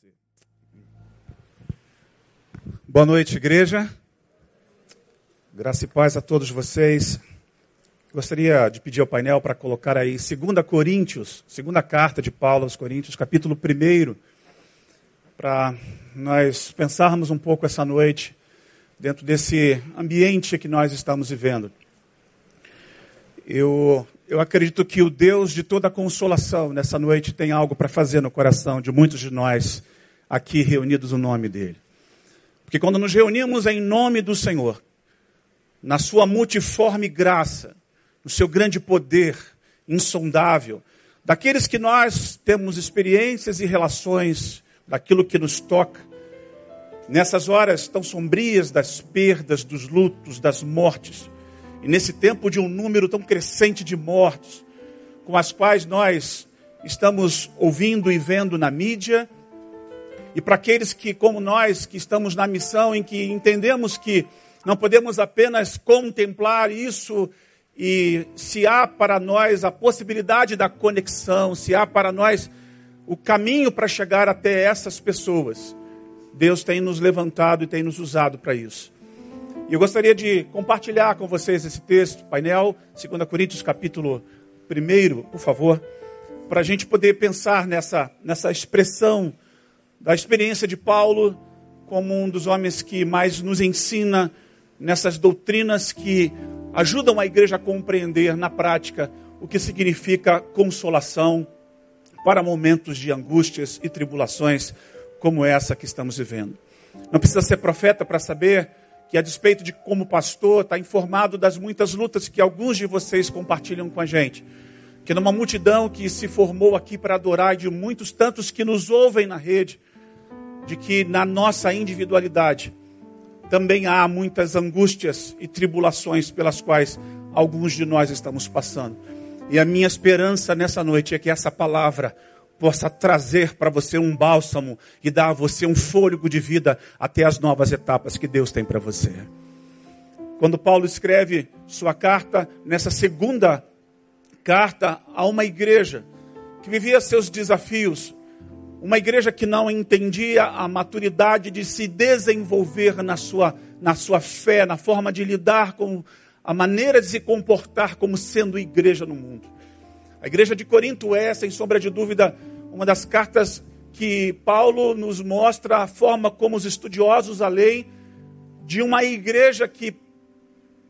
você. Boa noite, igreja. Graça e paz a todos vocês. Gostaria de pedir ao painel para colocar aí 2 Coríntios, segunda carta de Paulo aos Coríntios, capítulo 1, para nós pensarmos um pouco essa noite dentro desse ambiente que nós estamos vivendo. Eu, eu acredito que o Deus de toda consolação nessa noite tem algo para fazer no coração de muitos de nós aqui reunidos no nome dele. Porque quando nos reunimos em nome do Senhor, na sua multiforme graça, no seu grande poder insondável, daqueles que nós temos experiências e relações daquilo que nos toca, nessas horas tão sombrias das perdas, dos lutos, das mortes, e nesse tempo de um número tão crescente de mortes, com as quais nós estamos ouvindo e vendo na mídia, e para aqueles que, como nós, que estamos na missão, em que entendemos que não podemos apenas contemplar isso, e se há para nós a possibilidade da conexão, se há para nós o caminho para chegar até essas pessoas, Deus tem nos levantado e tem nos usado para isso. Eu gostaria de compartilhar com vocês esse texto, painel, 2 Coríntios capítulo 1, por favor, para a gente poder pensar nessa, nessa expressão da experiência de Paulo como um dos homens que mais nos ensina nessas doutrinas que ajudam a igreja a compreender na prática o que significa consolação para momentos de angústias e tribulações como essa que estamos vivendo. Não precisa ser profeta para saber que, a despeito de como pastor, está informado das muitas lutas que alguns de vocês compartilham com a gente. Que numa multidão que se formou aqui para adorar, e de muitos tantos que nos ouvem na rede, de que na nossa individualidade também há muitas angústias e tribulações pelas quais alguns de nós estamos passando. E a minha esperança nessa noite é que essa palavra possa trazer para você um bálsamo e dar a você um fôlego de vida até as novas etapas que Deus tem para você. Quando Paulo escreve sua carta, nessa segunda carta a uma igreja que vivia seus desafios, uma igreja que não entendia a maturidade de se desenvolver na sua, na sua fé, na forma de lidar com a maneira de se comportar como sendo igreja no mundo. A igreja de Corinto é, sem sombra de dúvida, uma das cartas que Paulo nos mostra a forma como os estudiosos da lei de uma igreja que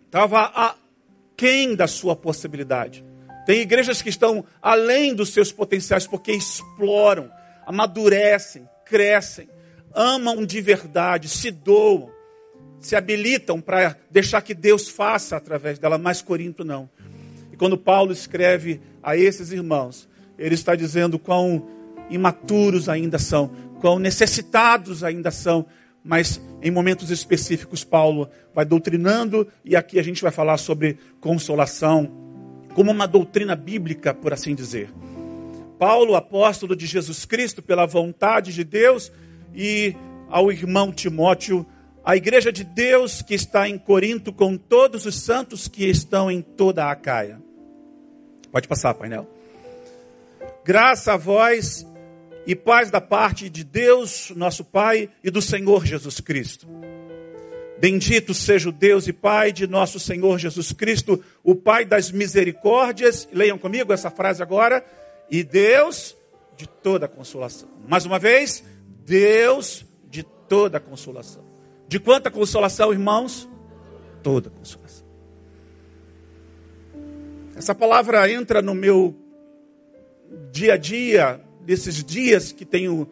estava aquém da sua possibilidade. Tem igrejas que estão além dos seus potenciais porque exploram, amadurecem, crescem, amam de verdade, se doam, se habilitam para deixar que Deus faça através dela, mas Corinto não. E quando Paulo escreve a esses irmãos, ele está dizendo quão imaturos ainda são, quão necessitados ainda são, mas em momentos específicos Paulo vai doutrinando e aqui a gente vai falar sobre consolação como uma doutrina bíblica, por assim dizer. Paulo, apóstolo de Jesus Cristo, pela vontade de Deus, e ao irmão Timóteo, a igreja de Deus que está em Corinto, com todos os santos que estão em toda a Caia. Pode passar, painel. Graça a vós e paz da parte de Deus, nosso Pai, e do Senhor Jesus Cristo. Bendito seja o Deus e Pai de nosso Senhor Jesus Cristo, o Pai das misericórdias. Leiam comigo essa frase agora. E Deus de toda consolação. Mais uma vez, Deus de toda consolação. De quanta consolação, irmãos? Toda consolação. Essa palavra entra no meu dia a dia, desses dias que tenho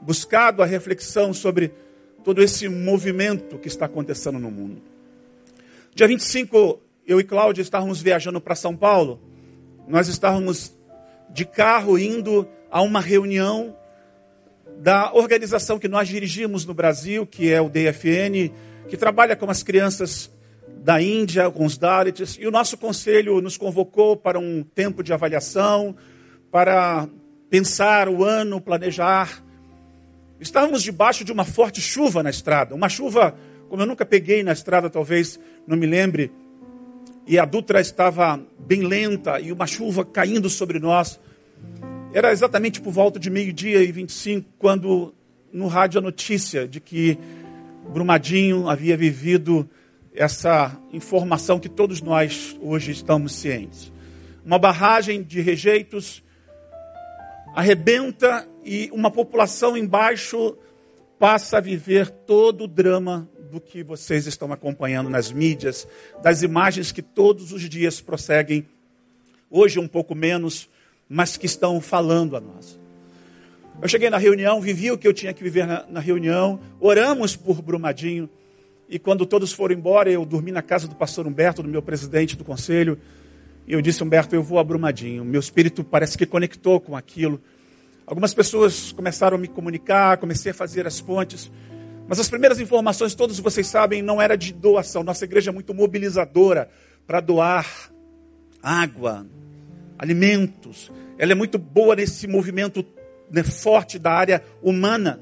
buscado a reflexão sobre todo esse movimento que está acontecendo no mundo. Dia 25, eu e Cláudia estávamos viajando para São Paulo. Nós estávamos de carro indo a uma reunião da organização que nós dirigimos no Brasil, que é o DFN, que trabalha com as crianças da Índia, com os Dalits, e o nosso conselho nos convocou para um tempo de avaliação, para pensar o ano, planejar. Estávamos debaixo de uma forte chuva na estrada, uma chuva como eu nunca peguei na estrada, talvez não me lembre. E a Dutra estava bem lenta e uma chuva caindo sobre nós. Era exatamente por volta de meio-dia e 25 quando no rádio a notícia de que Brumadinho havia vivido essa informação que todos nós hoje estamos cientes. Uma barragem de rejeitos arrebenta e uma população embaixo passa a viver todo o drama do que vocês estão acompanhando nas mídias, das imagens que todos os dias prosseguem, hoje um pouco menos, mas que estão falando a nós. Eu cheguei na reunião, vivi o que eu tinha que viver na, na reunião, oramos por Brumadinho, e quando todos foram embora, eu dormi na casa do pastor Humberto, do meu presidente do conselho, e eu disse, Humberto, eu vou a Brumadinho. Meu espírito parece que conectou com aquilo. Algumas pessoas começaram a me comunicar, comecei a fazer as pontes. Mas as primeiras informações, todos vocês sabem, não era de doação. Nossa igreja é muito mobilizadora para doar água, alimentos. Ela é muito boa nesse movimento né, forte da área humana.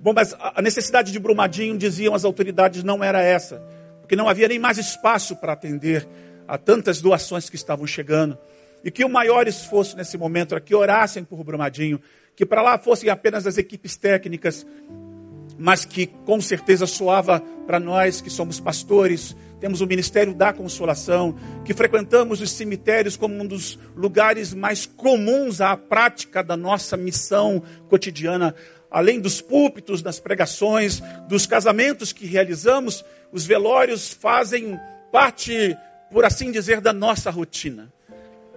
Bom, mas a necessidade de Brumadinho, diziam as autoridades, não era essa. Porque não havia nem mais espaço para atender a tantas doações que estavam chegando. E que o maior esforço nesse momento era que orassem por Brumadinho, que para lá fossem apenas as equipes técnicas, mas que com certeza soava para nós que somos pastores, temos o ministério da consolação, que frequentamos os cemitérios como um dos lugares mais comuns à prática da nossa missão cotidiana. Além dos púlpitos, das pregações, dos casamentos que realizamos, os velórios fazem parte, por assim dizer, da nossa rotina.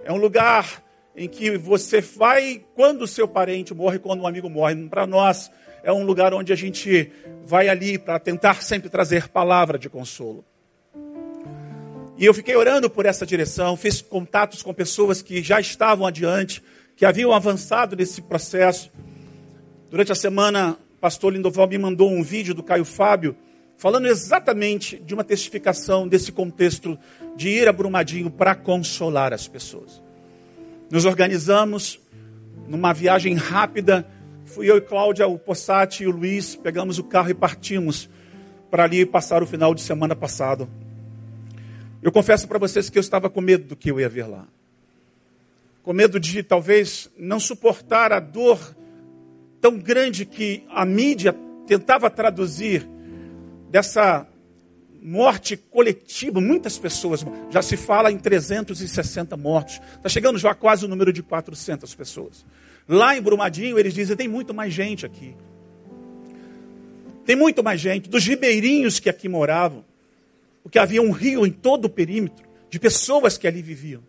É um lugar em que você vai quando o seu parente morre, quando um amigo morre. Para nós, é um lugar onde a gente vai ali para tentar sempre trazer palavra de consolo. E eu fiquei orando por essa direção, fiz contatos com pessoas que já estavam adiante, que haviam avançado nesse processo. Durante a semana, o pastor Lindoval me mandou um vídeo do Caio Fábio, falando exatamente de uma testificação desse contexto de ir a Brumadinho para consolar as pessoas. Nos organizamos numa viagem rápida Fui eu e Cláudia, o Possati e o Luiz, pegamos o carro e partimos para ali passar o final de semana passado. Eu confesso para vocês que eu estava com medo do que eu ia ver lá. Com medo de talvez não suportar a dor tão grande que a mídia tentava traduzir dessa morte coletiva, muitas pessoas, já se fala em 360 mortos, está chegando já quase o número de 400 pessoas. Lá em Brumadinho, eles dizem: tem muito mais gente aqui. Tem muito mais gente. Dos ribeirinhos que aqui moravam, porque havia um rio em todo o perímetro de pessoas que ali viviam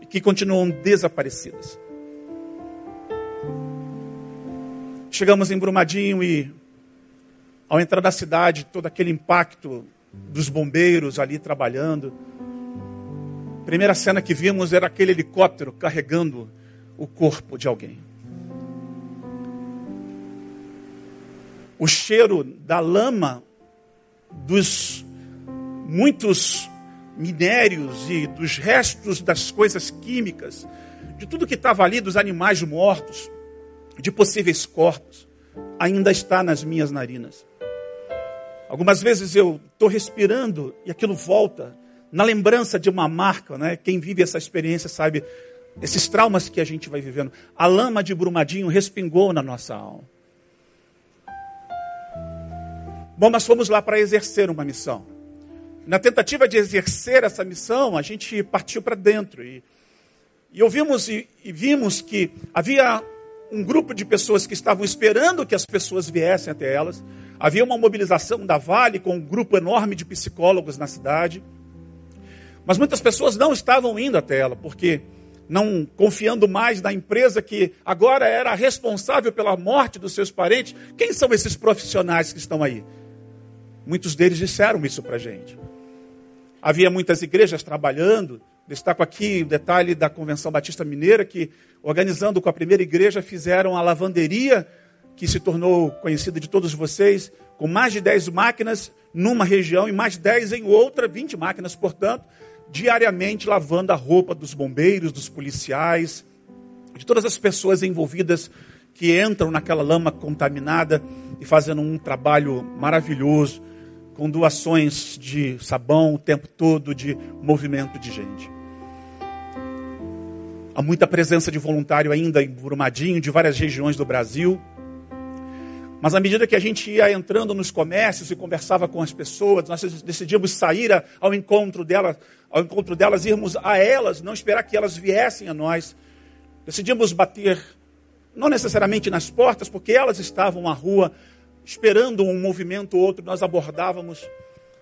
e que continuam desaparecidas. Chegamos em Brumadinho e, ao entrar na cidade, todo aquele impacto dos bombeiros ali trabalhando. A primeira cena que vimos era aquele helicóptero carregando o corpo de alguém. O cheiro da lama dos muitos minérios e dos restos das coisas químicas, de tudo que estava ali, dos animais mortos, de possíveis corpos, ainda está nas minhas narinas. Algumas vezes eu estou respirando e aquilo volta na lembrança de uma marca, né? Quem vive essa experiência sabe esses traumas que a gente vai vivendo. A lama de Brumadinho respingou na nossa alma. Bom, nós fomos lá para exercer uma missão. Na tentativa de exercer essa missão, a gente partiu para dentro e, e ouvimos e, e vimos que havia um grupo de pessoas que estavam esperando que as pessoas viessem até elas. Havia uma mobilização da Vale com um grupo enorme de psicólogos na cidade. Mas muitas pessoas não estavam indo até ela, porque não confiando mais na empresa que agora era responsável pela morte dos seus parentes. Quem são esses profissionais que estão aí? Muitos deles disseram isso para a gente. Havia muitas igrejas trabalhando. Destaco aqui o detalhe da Convenção Batista Mineira, que, organizando com a primeira igreja, fizeram a lavanderia, que se tornou conhecida de todos vocês, com mais de 10 máquinas numa região e mais 10 em outra, 20 máquinas, portanto, diariamente lavando a roupa dos bombeiros, dos policiais, de todas as pessoas envolvidas que entram naquela lama contaminada e fazendo um trabalho maravilhoso, com doações de sabão o tempo todo, de movimento de gente. Há muita presença de voluntário ainda em Brumadinho, de várias regiões do Brasil. Mas à medida que a gente ia entrando nos comércios e conversava com as pessoas, nós decidimos sair ao encontro delas, ao encontro delas, irmos a elas, não esperar que elas viessem a nós. Decidimos bater, não necessariamente nas portas, porque elas estavam à rua esperando um movimento ou outro, nós abordávamos.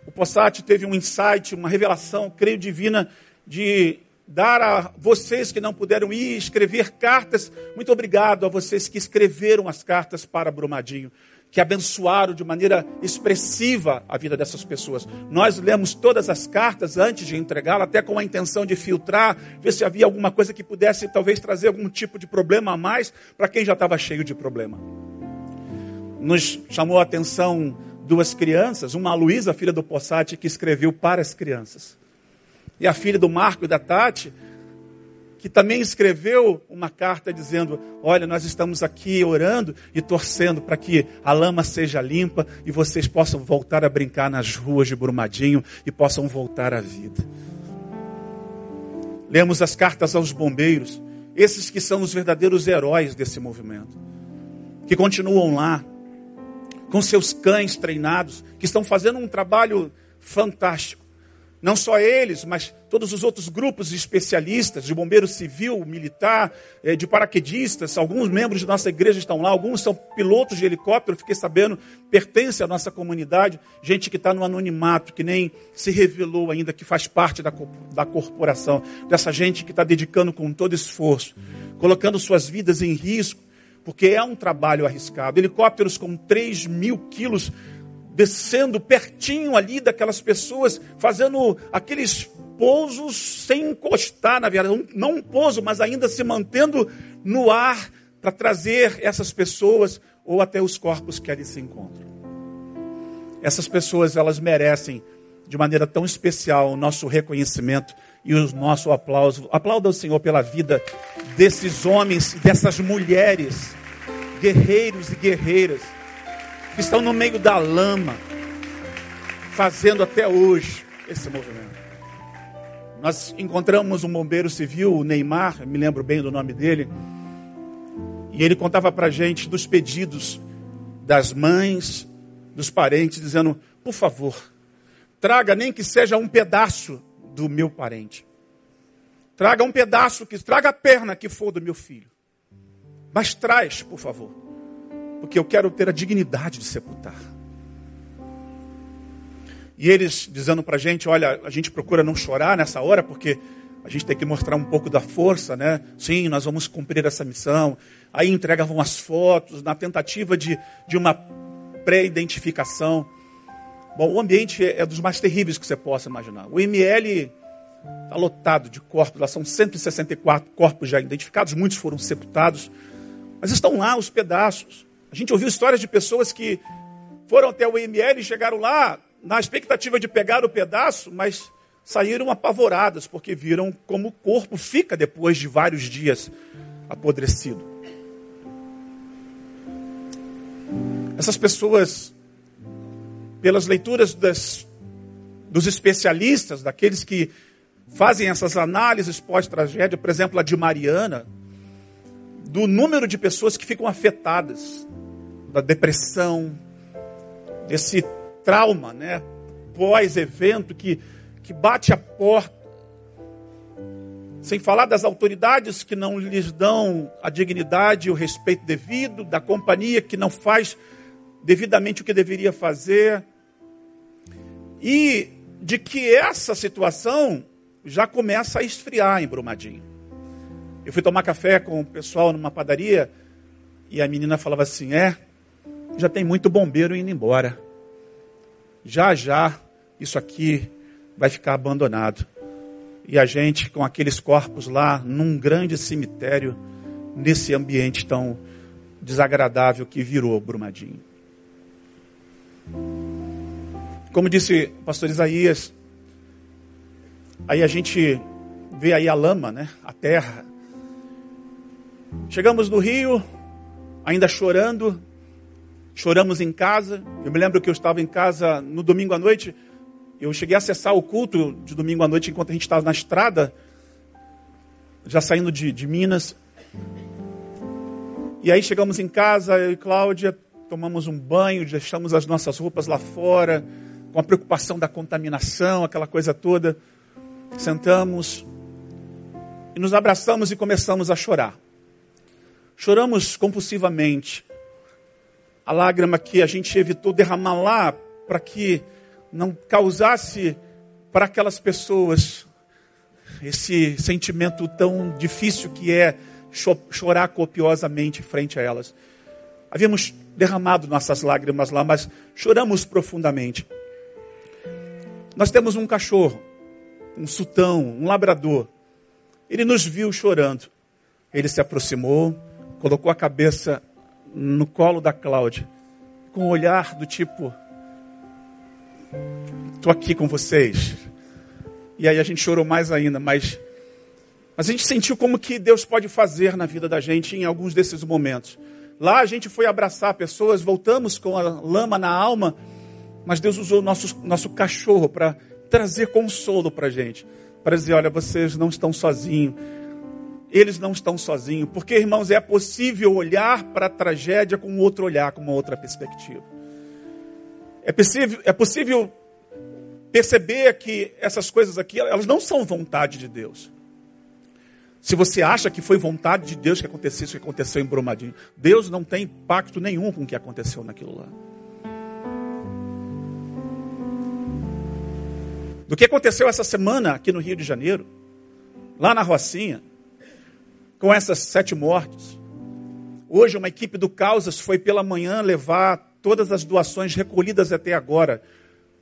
O Possati teve um insight, uma revelação, creio divina, de dar a vocês que não puderam ir escrever cartas. Muito obrigado a vocês que escreveram as cartas para Brumadinho, que abençoaram de maneira expressiva a vida dessas pessoas. Nós lemos todas as cartas antes de entregá-la, até com a intenção de filtrar, ver se havia alguma coisa que pudesse talvez trazer algum tipo de problema a mais para quem já estava cheio de problema. Nos chamou a atenção duas crianças, uma a Luísa, filha do Possati, que escreveu para as crianças e a filha do Marco e da Tati, que também escreveu uma carta dizendo: Olha, nós estamos aqui orando e torcendo para que a lama seja limpa e vocês possam voltar a brincar nas ruas de Brumadinho e possam voltar à vida. Lemos as cartas aos bombeiros, esses que são os verdadeiros heróis desse movimento, que continuam lá, com seus cães treinados, que estão fazendo um trabalho fantástico. Não só eles, mas todos os outros grupos de especialistas, de bombeiro civil, militar, eh, de paraquedistas, alguns membros de nossa igreja estão lá, alguns são pilotos de helicóptero, fiquei sabendo, pertence à nossa comunidade, gente que está no anonimato, que nem se revelou ainda, que faz parte da, da corporação, dessa gente que está dedicando com todo esforço, colocando suas vidas em risco, porque é um trabalho arriscado. Helicópteros com 3 mil quilos descendo pertinho ali daquelas pessoas, fazendo aqueles pousos sem encostar, na verdade, não um pouso, mas ainda se mantendo no ar para trazer essas pessoas ou até os corpos que ali se encontram. Essas pessoas, elas merecem de maneira tão especial o nosso reconhecimento e o nosso aplauso. Aplauda o Senhor pela vida desses homens, dessas mulheres, guerreiros e guerreiras que estão no meio da lama, fazendo até hoje esse movimento. Nós encontramos um bombeiro civil, o Neymar, me lembro bem do nome dele, e ele contava para gente dos pedidos das mães, dos parentes, dizendo: por favor, traga nem que seja um pedaço do meu parente. Traga um pedaço, que traga a perna que for do meu filho. Mas traz, por favor porque eu quero ter a dignidade de sepultar. E eles dizendo para a gente: olha, a gente procura não chorar nessa hora, porque a gente tem que mostrar um pouco da força, né? Sim, nós vamos cumprir essa missão. Aí entregavam as fotos na tentativa de, de uma pré-identificação. Bom, o ambiente é dos mais terríveis que você possa imaginar. O ML está lotado de corpos, lá são 164 corpos já identificados, muitos foram sepultados, mas estão lá os pedaços. A gente ouviu histórias de pessoas que foram até o IML e chegaram lá na expectativa de pegar o pedaço, mas saíram apavoradas porque viram como o corpo fica depois de vários dias apodrecido. Essas pessoas, pelas leituras das, dos especialistas, daqueles que fazem essas análises pós-tragédia, por exemplo, a de Mariana, do número de pessoas que ficam afetadas da depressão, desse trauma, né? Pós-evento que, que bate a porta. Sem falar das autoridades que não lhes dão a dignidade e o respeito devido, da companhia que não faz devidamente o que deveria fazer. E de que essa situação já começa a esfriar em Brumadinho. Eu fui tomar café com o pessoal numa padaria e a menina falava assim: É, já tem muito bombeiro indo embora. Já já isso aqui vai ficar abandonado. E a gente com aqueles corpos lá num grande cemitério, nesse ambiente tão desagradável que virou Brumadinho. Como disse o pastor Isaías, aí a gente vê aí a lama, né? A terra. Chegamos no Rio, ainda chorando, choramos em casa. Eu me lembro que eu estava em casa no domingo à noite. Eu cheguei a acessar o culto de domingo à noite enquanto a gente estava na estrada, já saindo de, de Minas. E aí chegamos em casa, eu e Cláudia, tomamos um banho, deixamos as nossas roupas lá fora, com a preocupação da contaminação, aquela coisa toda. Sentamos e nos abraçamos e começamos a chorar. Choramos compulsivamente. A lágrima que a gente evitou derramar lá para que não causasse para aquelas pessoas esse sentimento tão difícil que é chorar copiosamente frente a elas. Havíamos derramado nossas lágrimas lá, mas choramos profundamente. Nós temos um cachorro, um sultão, um labrador. Ele nos viu chorando. Ele se aproximou, colocou a cabeça no colo da Cláudia, com um olhar do tipo: Estou aqui com vocês. E aí a gente chorou mais ainda, mas, mas a gente sentiu como que Deus pode fazer na vida da gente em alguns desses momentos. Lá a gente foi abraçar pessoas, voltamos com a lama na alma, mas Deus usou nosso, nosso cachorro para trazer consolo para a gente. Para dizer, olha, vocês não estão sozinhos. Eles não estão sozinhos. Porque, irmãos, é possível olhar para a tragédia com outro olhar, com uma outra perspectiva. É possível, é possível perceber que essas coisas aqui, elas não são vontade de Deus. Se você acha que foi vontade de Deus que acontecesse isso que aconteceu em Brumadinho, Deus não tem pacto nenhum com o que aconteceu naquilo lá. Do que aconteceu essa semana aqui no Rio de Janeiro, lá na Rocinha, com essas sete mortes. Hoje, uma equipe do Causas foi pela manhã levar todas as doações recolhidas até agora.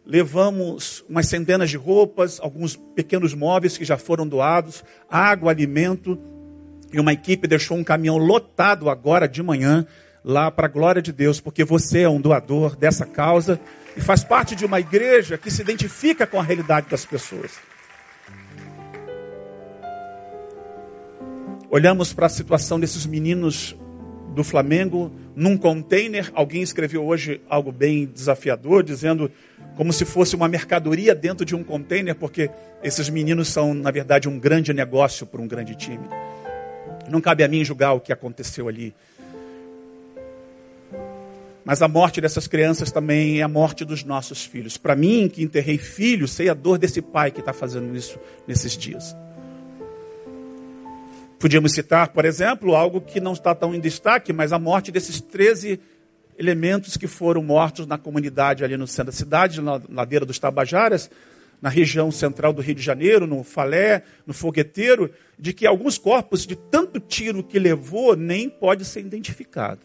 Levamos umas centenas de roupas, alguns pequenos móveis que já foram doados, água, alimento, e uma equipe deixou um caminhão lotado agora de manhã lá para a glória de Deus, porque você é um doador dessa causa e faz parte de uma igreja que se identifica com a realidade das pessoas. Olhamos para a situação desses meninos do Flamengo num container. Alguém escreveu hoje algo bem desafiador, dizendo como se fosse uma mercadoria dentro de um container, porque esses meninos são, na verdade, um grande negócio para um grande time. Não cabe a mim julgar o que aconteceu ali. Mas a morte dessas crianças também é a morte dos nossos filhos. Para mim, que enterrei filhos, sei a dor desse pai que está fazendo isso nesses dias. Podíamos citar, por exemplo, algo que não está tão em destaque, mas a morte desses 13 elementos que foram mortos na comunidade ali no centro da cidade, na ladeira dos Tabajaras, na região central do Rio de Janeiro, no Falé, no Fogueteiro, de que alguns corpos, de tanto tiro que levou, nem pode ser identificado.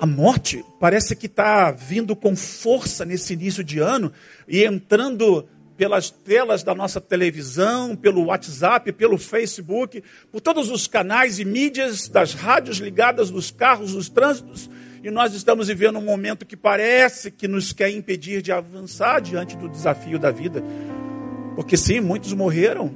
A morte parece que está vindo com força nesse início de ano e entrando pelas telas da nossa televisão, pelo WhatsApp, pelo Facebook, por todos os canais e mídias das rádios ligadas nos carros, nos trânsitos, e nós estamos vivendo um momento que parece que nos quer impedir de avançar diante do desafio da vida. Porque sim, muitos morreram.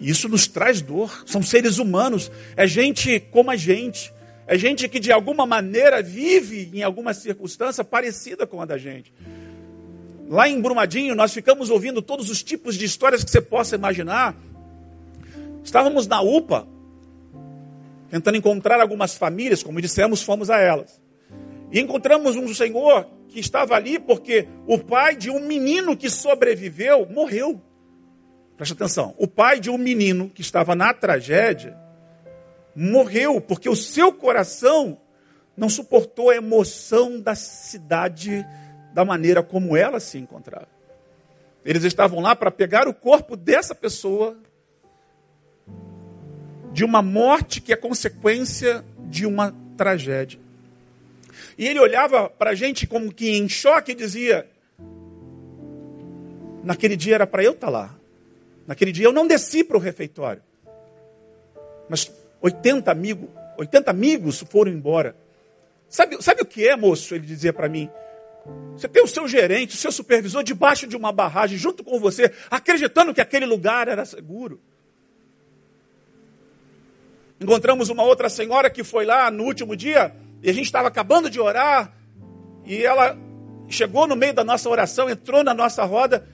E isso nos traz dor. São seres humanos, é gente como a gente. É gente que de alguma maneira vive em alguma circunstância parecida com a da gente. Lá em Brumadinho, nós ficamos ouvindo todos os tipos de histórias que você possa imaginar. Estávamos na UPA, tentando encontrar algumas famílias, como dissemos, fomos a elas. E encontramos um senhor que estava ali porque o pai de um menino que sobreviveu morreu. Presta atenção. O pai de um menino que estava na tragédia morreu porque o seu coração não suportou a emoção da cidade da maneira como ela se encontrava. Eles estavam lá para pegar o corpo dessa pessoa de uma morte que é consequência de uma tragédia. E ele olhava para a gente como que em choque e dizia: Naquele dia era para eu estar tá lá. Naquele dia eu não desci para o refeitório. Mas 80 amigos, 80 amigos foram embora. Sabe, sabe o que é, moço? Ele dizia para mim. Você tem o seu gerente, o seu supervisor debaixo de uma barragem, junto com você, acreditando que aquele lugar era seguro. Encontramos uma outra senhora que foi lá no último dia, e a gente estava acabando de orar, e ela chegou no meio da nossa oração, entrou na nossa roda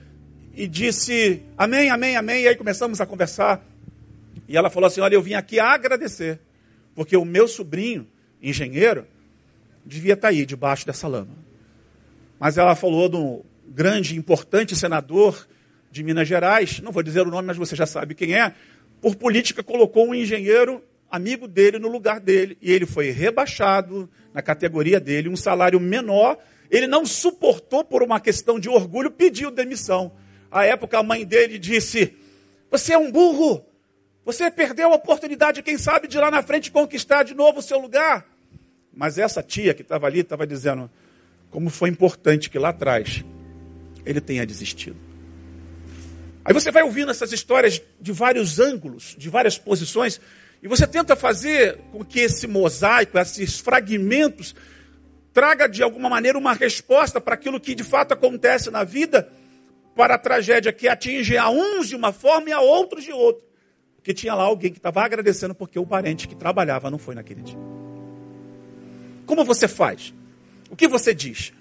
e disse: Amém, amém, amém. E aí começamos a conversar. E ela falou assim: Olha, eu vim aqui agradecer, porque o meu sobrinho, engenheiro, devia estar aí, debaixo dessa lama. Mas ela falou de um grande, importante senador de Minas Gerais, não vou dizer o nome, mas você já sabe quem é, por política colocou um engenheiro amigo dele no lugar dele, e ele foi rebaixado na categoria dele, um salário menor, ele não suportou por uma questão de orgulho, pediu demissão. À época a mãe dele disse: "Você é um burro. Você perdeu a oportunidade, quem sabe, de lá na frente conquistar de novo o seu lugar." Mas essa tia que estava ali estava dizendo como foi importante que lá atrás ele tenha desistido. Aí você vai ouvindo essas histórias de vários ângulos, de várias posições, e você tenta fazer com que esse mosaico, esses fragmentos, traga de alguma maneira uma resposta para aquilo que de fato acontece na vida, para a tragédia que atinge a uns de uma forma e a outros de outra. Porque tinha lá alguém que estava agradecendo porque o parente que trabalhava não foi naquele dia. Como você faz? O que você diz?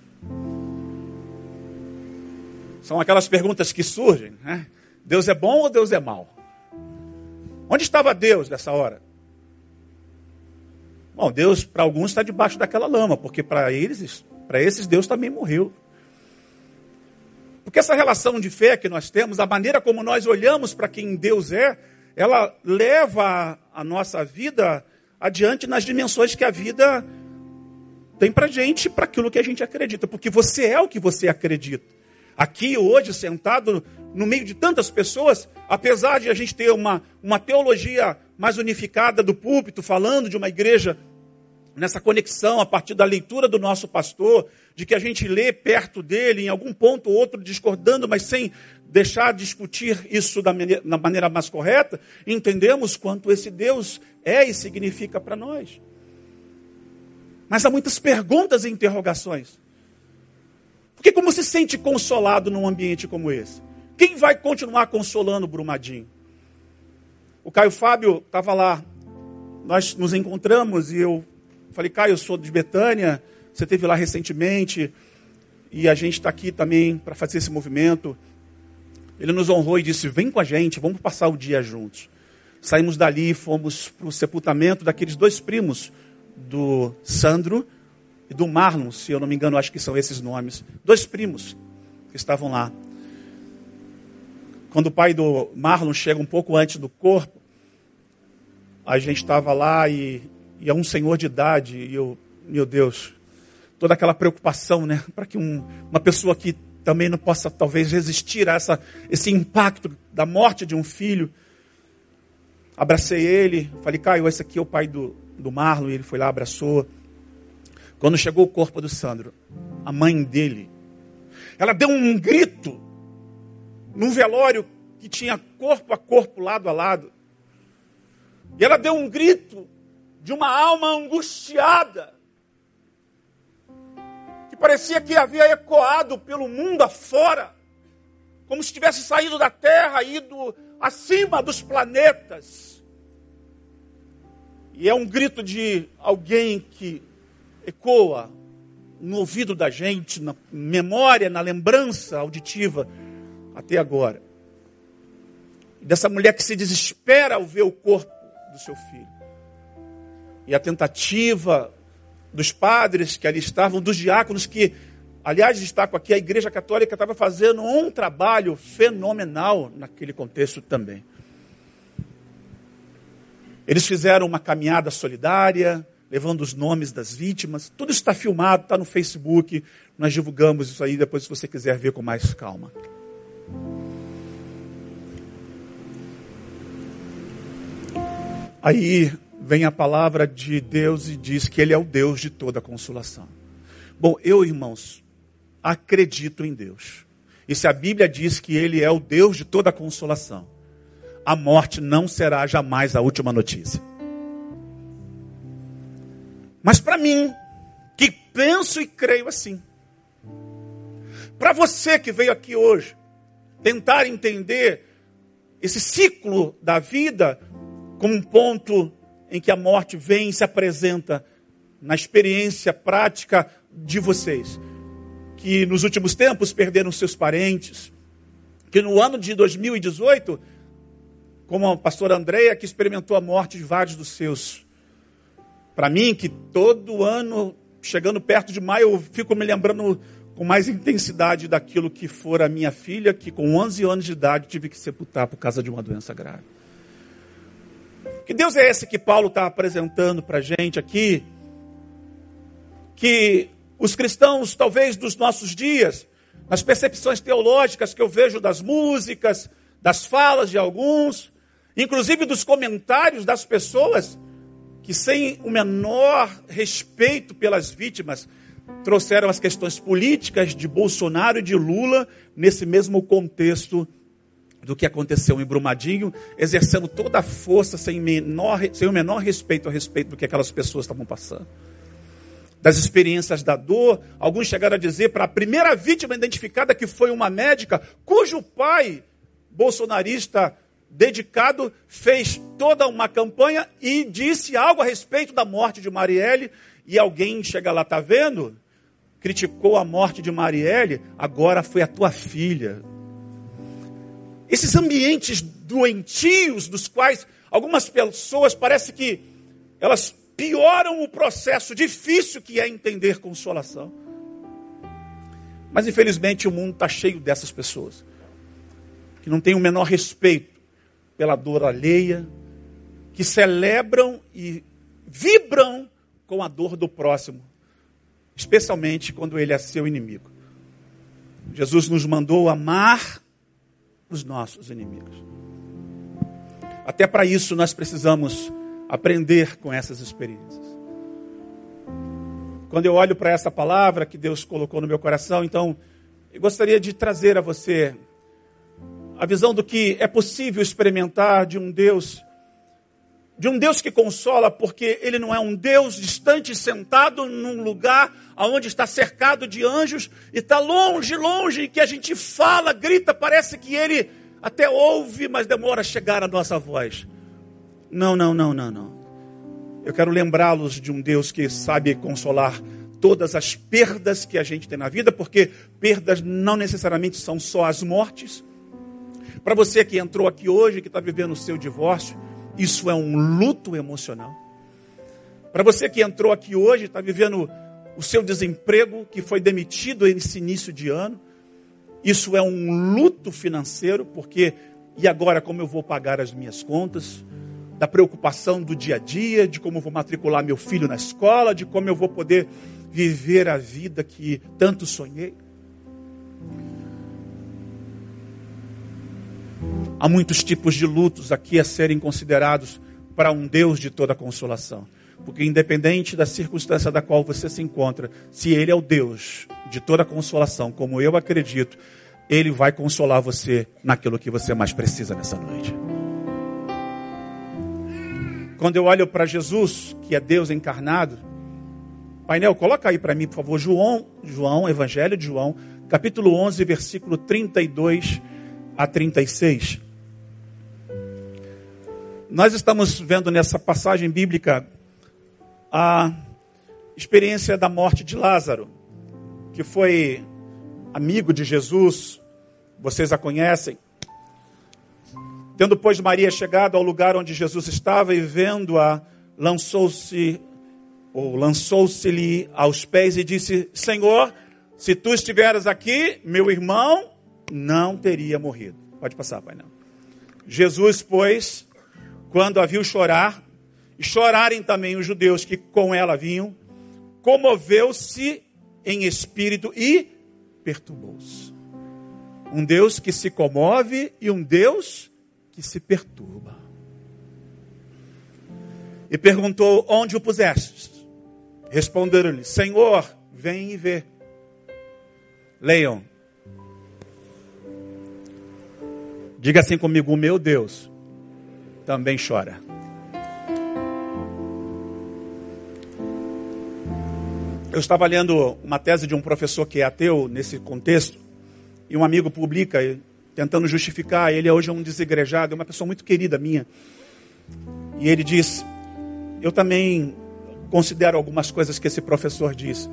São aquelas perguntas que surgem, né? Deus é bom ou Deus é mau? Onde estava Deus nessa hora? Bom, Deus para alguns está debaixo daquela lama, porque para eles, para esses Deus também morreu. Porque essa relação de fé que nós temos, a maneira como nós olhamos para quem Deus é, ela leva a nossa vida adiante nas dimensões que a vida tem para gente, para aquilo que a gente acredita, porque você é o que você acredita. Aqui hoje, sentado no meio de tantas pessoas, apesar de a gente ter uma, uma teologia mais unificada do púlpito, falando de uma igreja nessa conexão a partir da leitura do nosso pastor, de que a gente lê perto dele, em algum ponto ou outro discordando, mas sem deixar discutir isso da maneira, maneira mais correta, entendemos quanto esse Deus é e significa para nós. Mas há muitas perguntas e interrogações. Porque como se sente consolado num ambiente como esse? Quem vai continuar consolando o Brumadinho? O Caio Fábio estava lá. Nós nos encontramos e eu falei, Caio, eu sou de Betânia, você esteve lá recentemente e a gente está aqui também para fazer esse movimento. Ele nos honrou e disse: Vem com a gente, vamos passar o dia juntos. Saímos dali e fomos para o sepultamento daqueles dois primos, do Sandro e do Marlon, se eu não me engano, acho que são esses nomes. Dois primos que estavam lá. Quando o pai do Marlon chega um pouco antes do corpo, a gente estava lá e, e é um senhor de idade, e eu, meu Deus, toda aquela preocupação, né? Para que um, uma pessoa que também não possa talvez resistir a essa, esse impacto da morte de um filho. Abracei ele, falei, Caio, esse aqui é o pai do, do Marlon, e ele foi lá, abraçou. Quando chegou o corpo do Sandro, a mãe dele, ela deu um grito num velório que tinha corpo a corpo, lado a lado. E ela deu um grito de uma alma angustiada, que parecia que havia ecoado pelo mundo afora, como se tivesse saído da terra, ido acima dos planetas. E é um grito de alguém que ecoa no ouvido da gente, na memória, na lembrança auditiva até agora. Dessa mulher que se desespera ao ver o corpo do seu filho. E a tentativa dos padres que ali estavam, dos diáconos que, aliás, destaco aqui, a Igreja Católica estava fazendo um trabalho fenomenal naquele contexto também. Eles fizeram uma caminhada solidária, levando os nomes das vítimas. Tudo isso está filmado, está no Facebook. Nós divulgamos isso aí depois, se você quiser ver com mais calma. Aí vem a palavra de Deus e diz que Ele é o Deus de toda consolação. Bom, eu, irmãos, acredito em Deus. E se a Bíblia diz que Ele é o Deus de toda consolação, a morte não será jamais a última notícia. Mas para mim, que penso e creio assim, para você que veio aqui hoje, tentar entender esse ciclo da vida como um ponto em que a morte vem e se apresenta na experiência prática de vocês, que nos últimos tempos perderam seus parentes, que no ano de 2018, como a pastora Andréia, que experimentou a morte de vários dos seus. Para mim, que todo ano chegando perto de maio, eu fico me lembrando com mais intensidade daquilo que fora a minha filha, que com 11 anos de idade tive que sepultar por causa de uma doença grave. Que Deus é esse que Paulo está apresentando para a gente aqui? Que os cristãos, talvez dos nossos dias, nas percepções teológicas que eu vejo das músicas, das falas de alguns, inclusive dos comentários das pessoas, que sem o menor respeito pelas vítimas, trouxeram as questões políticas de Bolsonaro e de Lula nesse mesmo contexto do que aconteceu em Brumadinho, exercendo toda a força sem, menor, sem o menor respeito a respeito do que aquelas pessoas estavam passando. Das experiências da dor, alguns chegaram a dizer para a primeira vítima identificada que foi uma médica, cujo pai, bolsonarista dedicado, fez toda uma campanha e disse algo a respeito da morte de Marielle, e alguém chega lá, está vendo? Criticou a morte de Marielle, agora foi a tua filha. Esses ambientes doentios dos quais algumas pessoas parece que elas pioram o processo difícil que é entender consolação. Mas infelizmente o mundo está cheio dessas pessoas que não têm o menor respeito pela dor alheia, que celebram e vibram com a dor do próximo, especialmente quando ele é seu inimigo. Jesus nos mandou amar os nossos inimigos. Até para isso nós precisamos aprender com essas experiências. Quando eu olho para essa palavra que Deus colocou no meu coração, então eu gostaria de trazer a você a visão do que é possível experimentar de um Deus de um Deus que consola, porque ele não é um Deus distante, sentado num lugar onde está cercado de anjos e está longe, longe, que a gente fala, grita, parece que ele até ouve, mas demora a chegar a nossa voz. Não, não, não, não, não. Eu quero lembrá-los de um Deus que sabe consolar todas as perdas que a gente tem na vida, porque perdas não necessariamente são só as mortes. Para você que entrou aqui hoje, que está vivendo o seu divórcio, isso é um luto emocional. Para você que entrou aqui hoje, está vivendo o seu desemprego, que foi demitido nesse início de ano, isso é um luto financeiro, porque e agora como eu vou pagar as minhas contas? Da preocupação do dia a dia, de como eu vou matricular meu filho na escola, de como eu vou poder viver a vida que tanto sonhei. Há muitos tipos de lutos aqui a serem considerados para um Deus de toda consolação. Porque, independente da circunstância da qual você se encontra, se Ele é o Deus de toda consolação, como eu acredito, Ele vai consolar você naquilo que você mais precisa nessa noite. Quando eu olho para Jesus, que é Deus encarnado, painel, coloca aí para mim, por favor, João, João, Evangelho de João, capítulo 11, versículo 32 a 36. Nós estamos vendo nessa passagem bíblica a experiência da morte de Lázaro, que foi amigo de Jesus, vocês a conhecem. Tendo, pois, Maria chegado ao lugar onde Jesus estava e vendo-a, lançou-se, ou lançou-se-lhe aos pés e disse: Senhor, se tu estiveras aqui, meu irmão não teria morrido. Pode passar, pai, não. Jesus, pois, quando a viu chorar, e chorarem também os judeus que com ela vinham, comoveu-se em espírito e perturbou-se. Um Deus que se comove e um Deus que se perturba. E perguntou: Onde o pusestes? Responderam-lhe: Senhor, vem e vê. Leiam. Diga assim comigo: O meu Deus também chora. Eu estava lendo uma tese de um professor que é ateu nesse contexto, e um amigo publica, tentando justificar. Ele hoje é um desigrejado, é uma pessoa muito querida minha. E ele diz: Eu também considero algumas coisas que esse professor diz.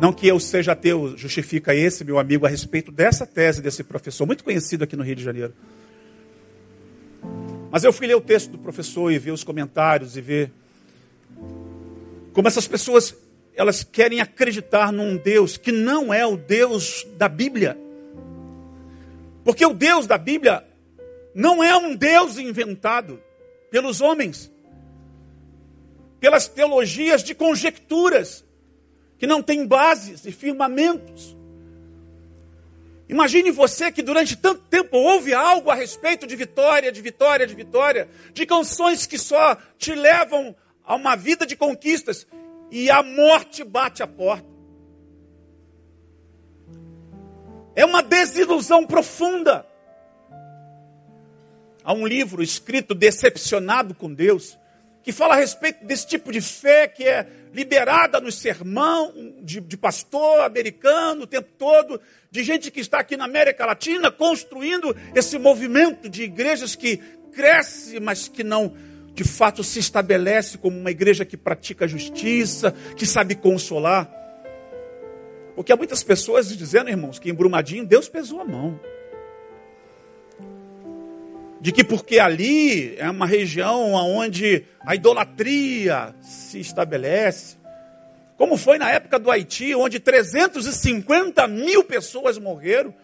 Não que eu seja ateu, justifica esse meu amigo a respeito dessa tese desse professor, muito conhecido aqui no Rio de Janeiro. Mas eu fui ler o texto do professor e ver os comentários e ver como essas pessoas elas querem acreditar num Deus que não é o Deus da Bíblia. Porque o Deus da Bíblia não é um Deus inventado pelos homens, pelas teologias de conjecturas, que não têm bases e firmamentos. Imagine você que durante tanto tempo ouve algo a respeito de vitória, de vitória, de vitória, de canções que só te levam a uma vida de conquistas e a morte bate a porta. É uma desilusão profunda. Há um livro escrito Decepcionado com Deus, que fala a respeito desse tipo de fé que é liberada no sermão de, de, pastor americano o tempo todo, de gente que está aqui na América Latina construindo esse movimento de igrejas que cresce, mas que não de fato se estabelece como uma igreja que pratica justiça, que sabe consolar. Porque há muitas pessoas dizendo, irmãos, que em Brumadinho Deus pesou a mão de que porque ali é uma região onde a idolatria se estabelece, como foi na época do Haiti, onde 350 mil pessoas morreram,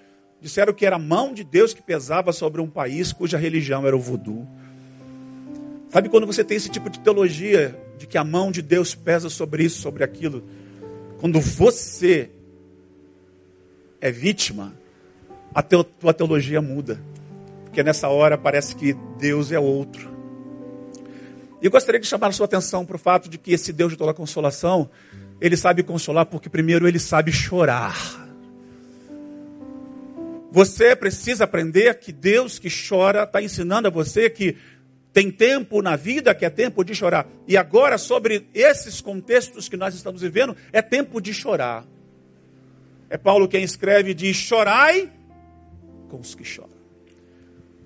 disseram que era a mão de Deus que pesava sobre um país cuja religião era o voodoo. Sabe quando você tem esse tipo de teologia, de que a mão de Deus pesa sobre isso, sobre aquilo? Quando você é vítima, a tua teologia muda porque nessa hora parece que Deus é outro. E eu gostaria de chamar a sua atenção para o fato de que esse Deus de toda consolação, ele sabe consolar porque primeiro ele sabe chorar. Você precisa aprender que Deus que chora está ensinando a você que tem tempo na vida que é tempo de chorar. E agora, sobre esses contextos que nós estamos vivendo, é tempo de chorar. É Paulo quem escreve: diz: chorai com os que choram.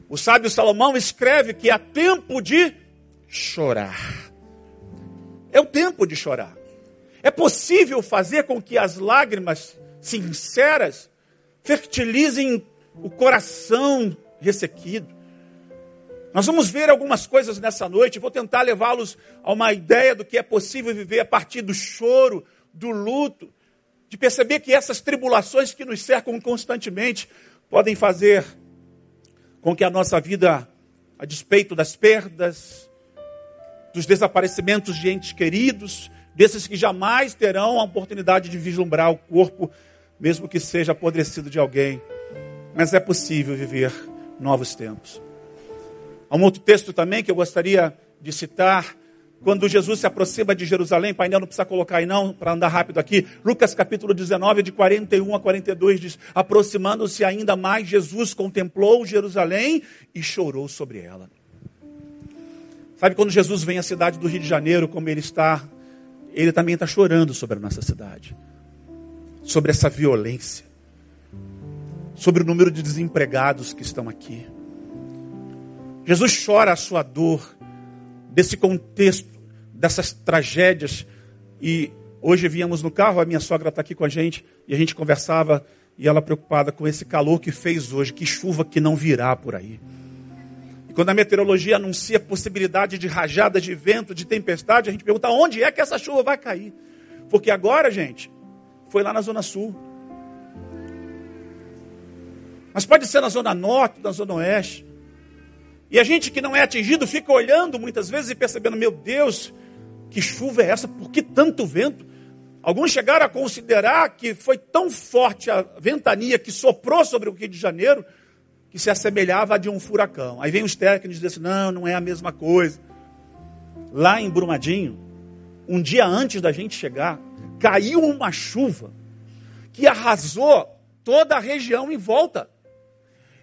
O sábio Salomão escreve que há tempo de chorar. É o tempo de chorar. É possível fazer com que as lágrimas sinceras fertilizem o coração ressequido. Nós vamos ver algumas coisas nessa noite, vou tentar levá-los a uma ideia do que é possível viver a partir do choro, do luto, de perceber que essas tribulações que nos cercam constantemente podem fazer com que a nossa vida, a despeito das perdas, dos desaparecimentos de entes queridos, desses que jamais terão a oportunidade de vislumbrar o corpo, mesmo que seja apodrecido de alguém, mas é possível viver novos tempos. Há um outro texto também que eu gostaria de citar, quando Jesus se aproxima de Jerusalém, painel não precisa colocar aí não, para andar rápido aqui. Lucas capítulo 19, de 41 a 42 diz: Aproximando-se ainda mais, Jesus contemplou Jerusalém e chorou sobre ela. Sabe quando Jesus vem à cidade do Rio de Janeiro, como ele está, ele também está chorando sobre a nossa cidade, sobre essa violência, sobre o número de desempregados que estão aqui. Jesus chora a sua dor desse contexto, dessas tragédias. E hoje viemos no carro, a minha sogra está aqui com a gente, e a gente conversava, e ela preocupada com esse calor que fez hoje, que chuva que não virá por aí. E quando a meteorologia anuncia possibilidade de rajada de vento, de tempestade, a gente pergunta onde é que essa chuva vai cair. Porque agora, gente, foi lá na Zona Sul. Mas pode ser na Zona Norte, na Zona Oeste. E a gente que não é atingido fica olhando muitas vezes e percebendo: meu Deus, que chuva é essa? Por que tanto vento? Alguns chegaram a considerar que foi tão forte a ventania que soprou sobre o Rio de Janeiro que se assemelhava a de um furacão. Aí vem os técnicos e dizem: assim, não, não é a mesma coisa. Lá em Brumadinho, um dia antes da gente chegar, caiu uma chuva que arrasou toda a região em volta.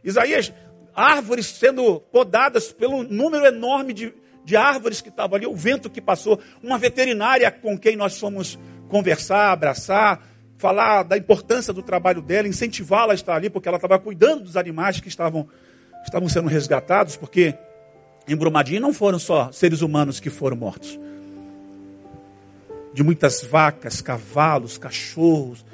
Isaías árvores sendo podadas pelo número enorme de, de árvores que estavam ali, o vento que passou, uma veterinária com quem nós fomos conversar, abraçar, falar da importância do trabalho dela, incentivá-la a estar ali, porque ela estava cuidando dos animais que estavam, estavam sendo resgatados, porque em Brumadinho não foram só seres humanos que foram mortos. De muitas vacas, cavalos, cachorros,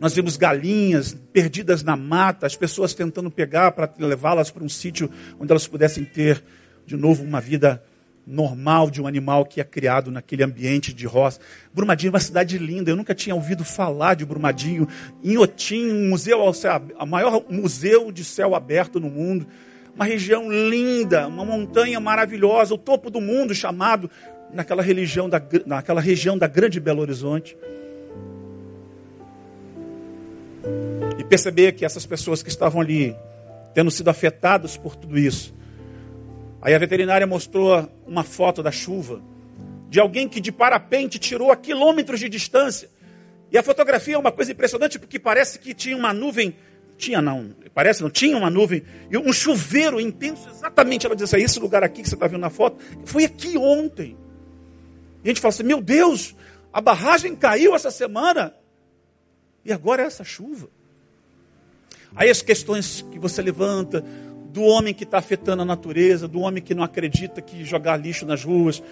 nós vimos galinhas perdidas na mata, as pessoas tentando pegar para levá-las para um sítio onde elas pudessem ter de novo uma vida normal de um animal que é criado naquele ambiente de roça. Brumadinho é uma cidade linda, eu nunca tinha ouvido falar de Brumadinho. Inhotim, um museu ao céu, o maior museu de céu aberto no mundo. Uma região linda, uma montanha maravilhosa, o topo do mundo chamado naquela, religião da, naquela região da Grande Belo Horizonte. E perceber que essas pessoas que estavam ali, tendo sido afetadas por tudo isso, Aí a veterinária mostrou uma foto da chuva, de alguém que de parapente tirou a quilômetros de distância. E a fotografia é uma coisa impressionante, porque parece que tinha uma nuvem. Tinha não, parece não, tinha uma nuvem, e um chuveiro intenso, exatamente. Ela disse: assim, esse lugar aqui que você está vendo na foto, foi aqui ontem. E a gente fala assim: meu Deus, a barragem caiu essa semana, e agora é essa chuva. Aí as questões que você levanta, do homem que está afetando a natureza, do homem que não acredita que jogar lixo nas ruas,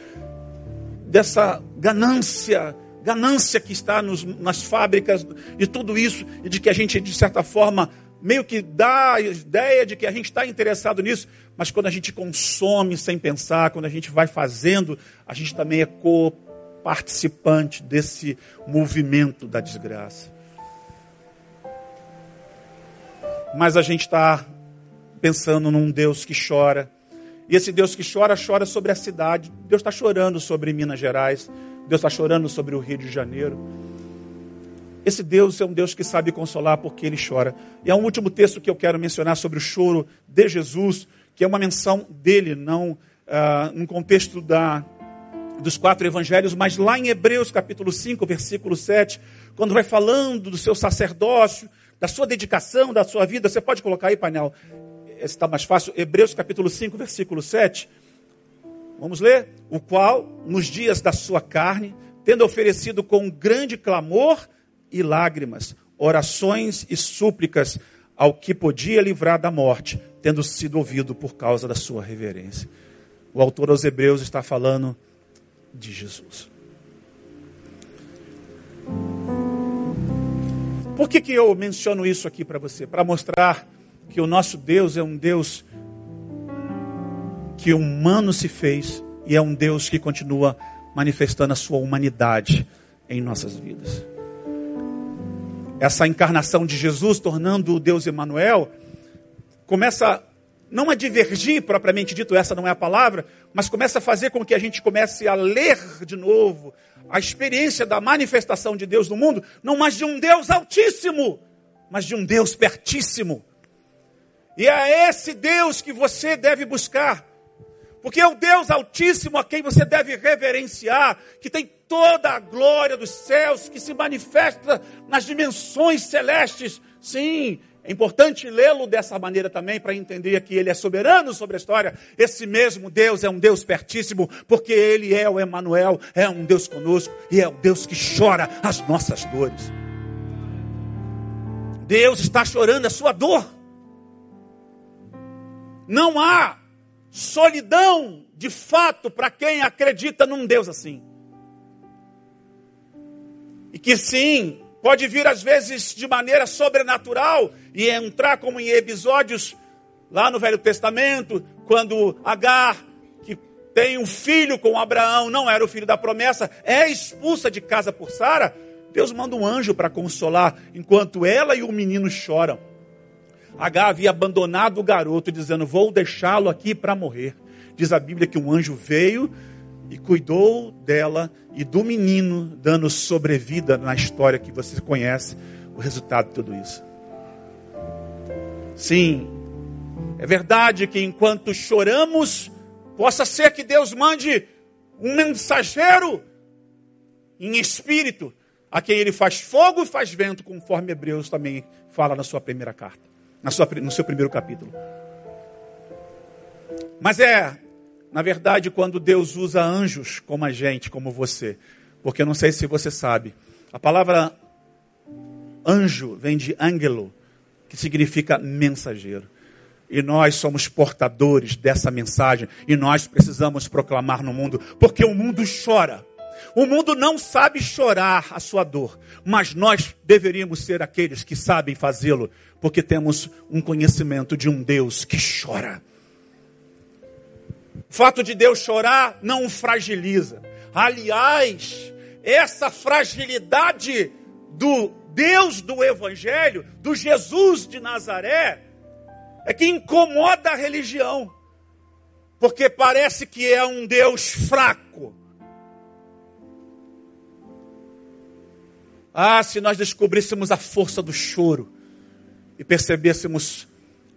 dessa ganância, ganância que está nos, nas fábricas e tudo isso, e de que a gente, de certa forma, meio que dá a ideia de que a gente está interessado nisso, mas quando a gente consome sem pensar, quando a gente vai fazendo, a gente também é co-participante desse movimento da desgraça. Mas a gente está pensando num Deus que chora. E esse Deus que chora, chora sobre a cidade. Deus está chorando sobre Minas Gerais. Deus está chorando sobre o Rio de Janeiro. Esse Deus é um Deus que sabe consolar porque ele chora. E há um último texto que eu quero mencionar sobre o choro de Jesus, que é uma menção dele, não ah, no contexto da, dos quatro evangelhos, mas lá em Hebreus capítulo 5, versículo 7, quando vai falando do seu sacerdócio, da sua dedicação, da sua vida, você pode colocar aí, painel, está mais fácil, Hebreus capítulo 5, versículo 7. Vamos ler? O qual, nos dias da sua carne, tendo oferecido com grande clamor e lágrimas, orações e súplicas ao que podia livrar da morte, tendo sido ouvido por causa da sua reverência. O autor aos Hebreus está falando de Jesus. Por que, que eu menciono isso aqui para você? Para mostrar que o nosso Deus é um Deus que humano se fez e é um Deus que continua manifestando a sua humanidade em nossas vidas. Essa encarnação de Jesus, tornando o Deus Emanuel, começa não a divergir propriamente dito, essa não é a palavra, mas começa a fazer com que a gente comece a ler de novo a experiência da manifestação de Deus no mundo, não mais de um Deus altíssimo, mas de um Deus pertíssimo e é esse Deus que você deve buscar. Porque é o Deus Altíssimo a quem você deve reverenciar, que tem toda a glória dos céus, que se manifesta nas dimensões celestes. Sim, é importante lê-lo dessa maneira também para entender que ele é soberano sobre a história. Esse mesmo Deus é um Deus pertíssimo, porque ele é o Emanuel, é um Deus conosco e é o Deus que chora as nossas dores. Deus está chorando a sua dor. Não há solidão de fato para quem acredita num Deus assim. E que sim, pode vir às vezes de maneira sobrenatural e entrar como em episódios lá no Velho Testamento, quando Agar, que tem um filho com Abraão, não era o filho da promessa, é expulsa de casa por Sara. Deus manda um anjo para consolar, enquanto ela e o menino choram. H havia abandonado o garoto, dizendo: Vou deixá-lo aqui para morrer. Diz a Bíblia que um anjo veio e cuidou dela e do menino, dando sobrevida na história que você conhece, o resultado de tudo isso. Sim, é verdade que enquanto choramos, possa ser que Deus mande um mensageiro em espírito, a quem ele faz fogo e faz vento, conforme Hebreus também fala na sua primeira carta na sua, no seu primeiro capítulo. Mas é, na verdade, quando Deus usa anjos como a gente, como você. Porque eu não sei se você sabe. A palavra anjo vem de angelo, que significa mensageiro. E nós somos portadores dessa mensagem. E nós precisamos proclamar no mundo. Porque o mundo chora. O mundo não sabe chorar a sua dor, mas nós deveríamos ser aqueles que sabem fazê-lo, porque temos um conhecimento de um Deus que chora. O fato de Deus chorar não o fragiliza. Aliás, essa fragilidade do Deus do Evangelho, do Jesus de Nazaré, é que incomoda a religião. Porque parece que é um Deus fraco. Ah, se nós descobríssemos a força do choro e percebêssemos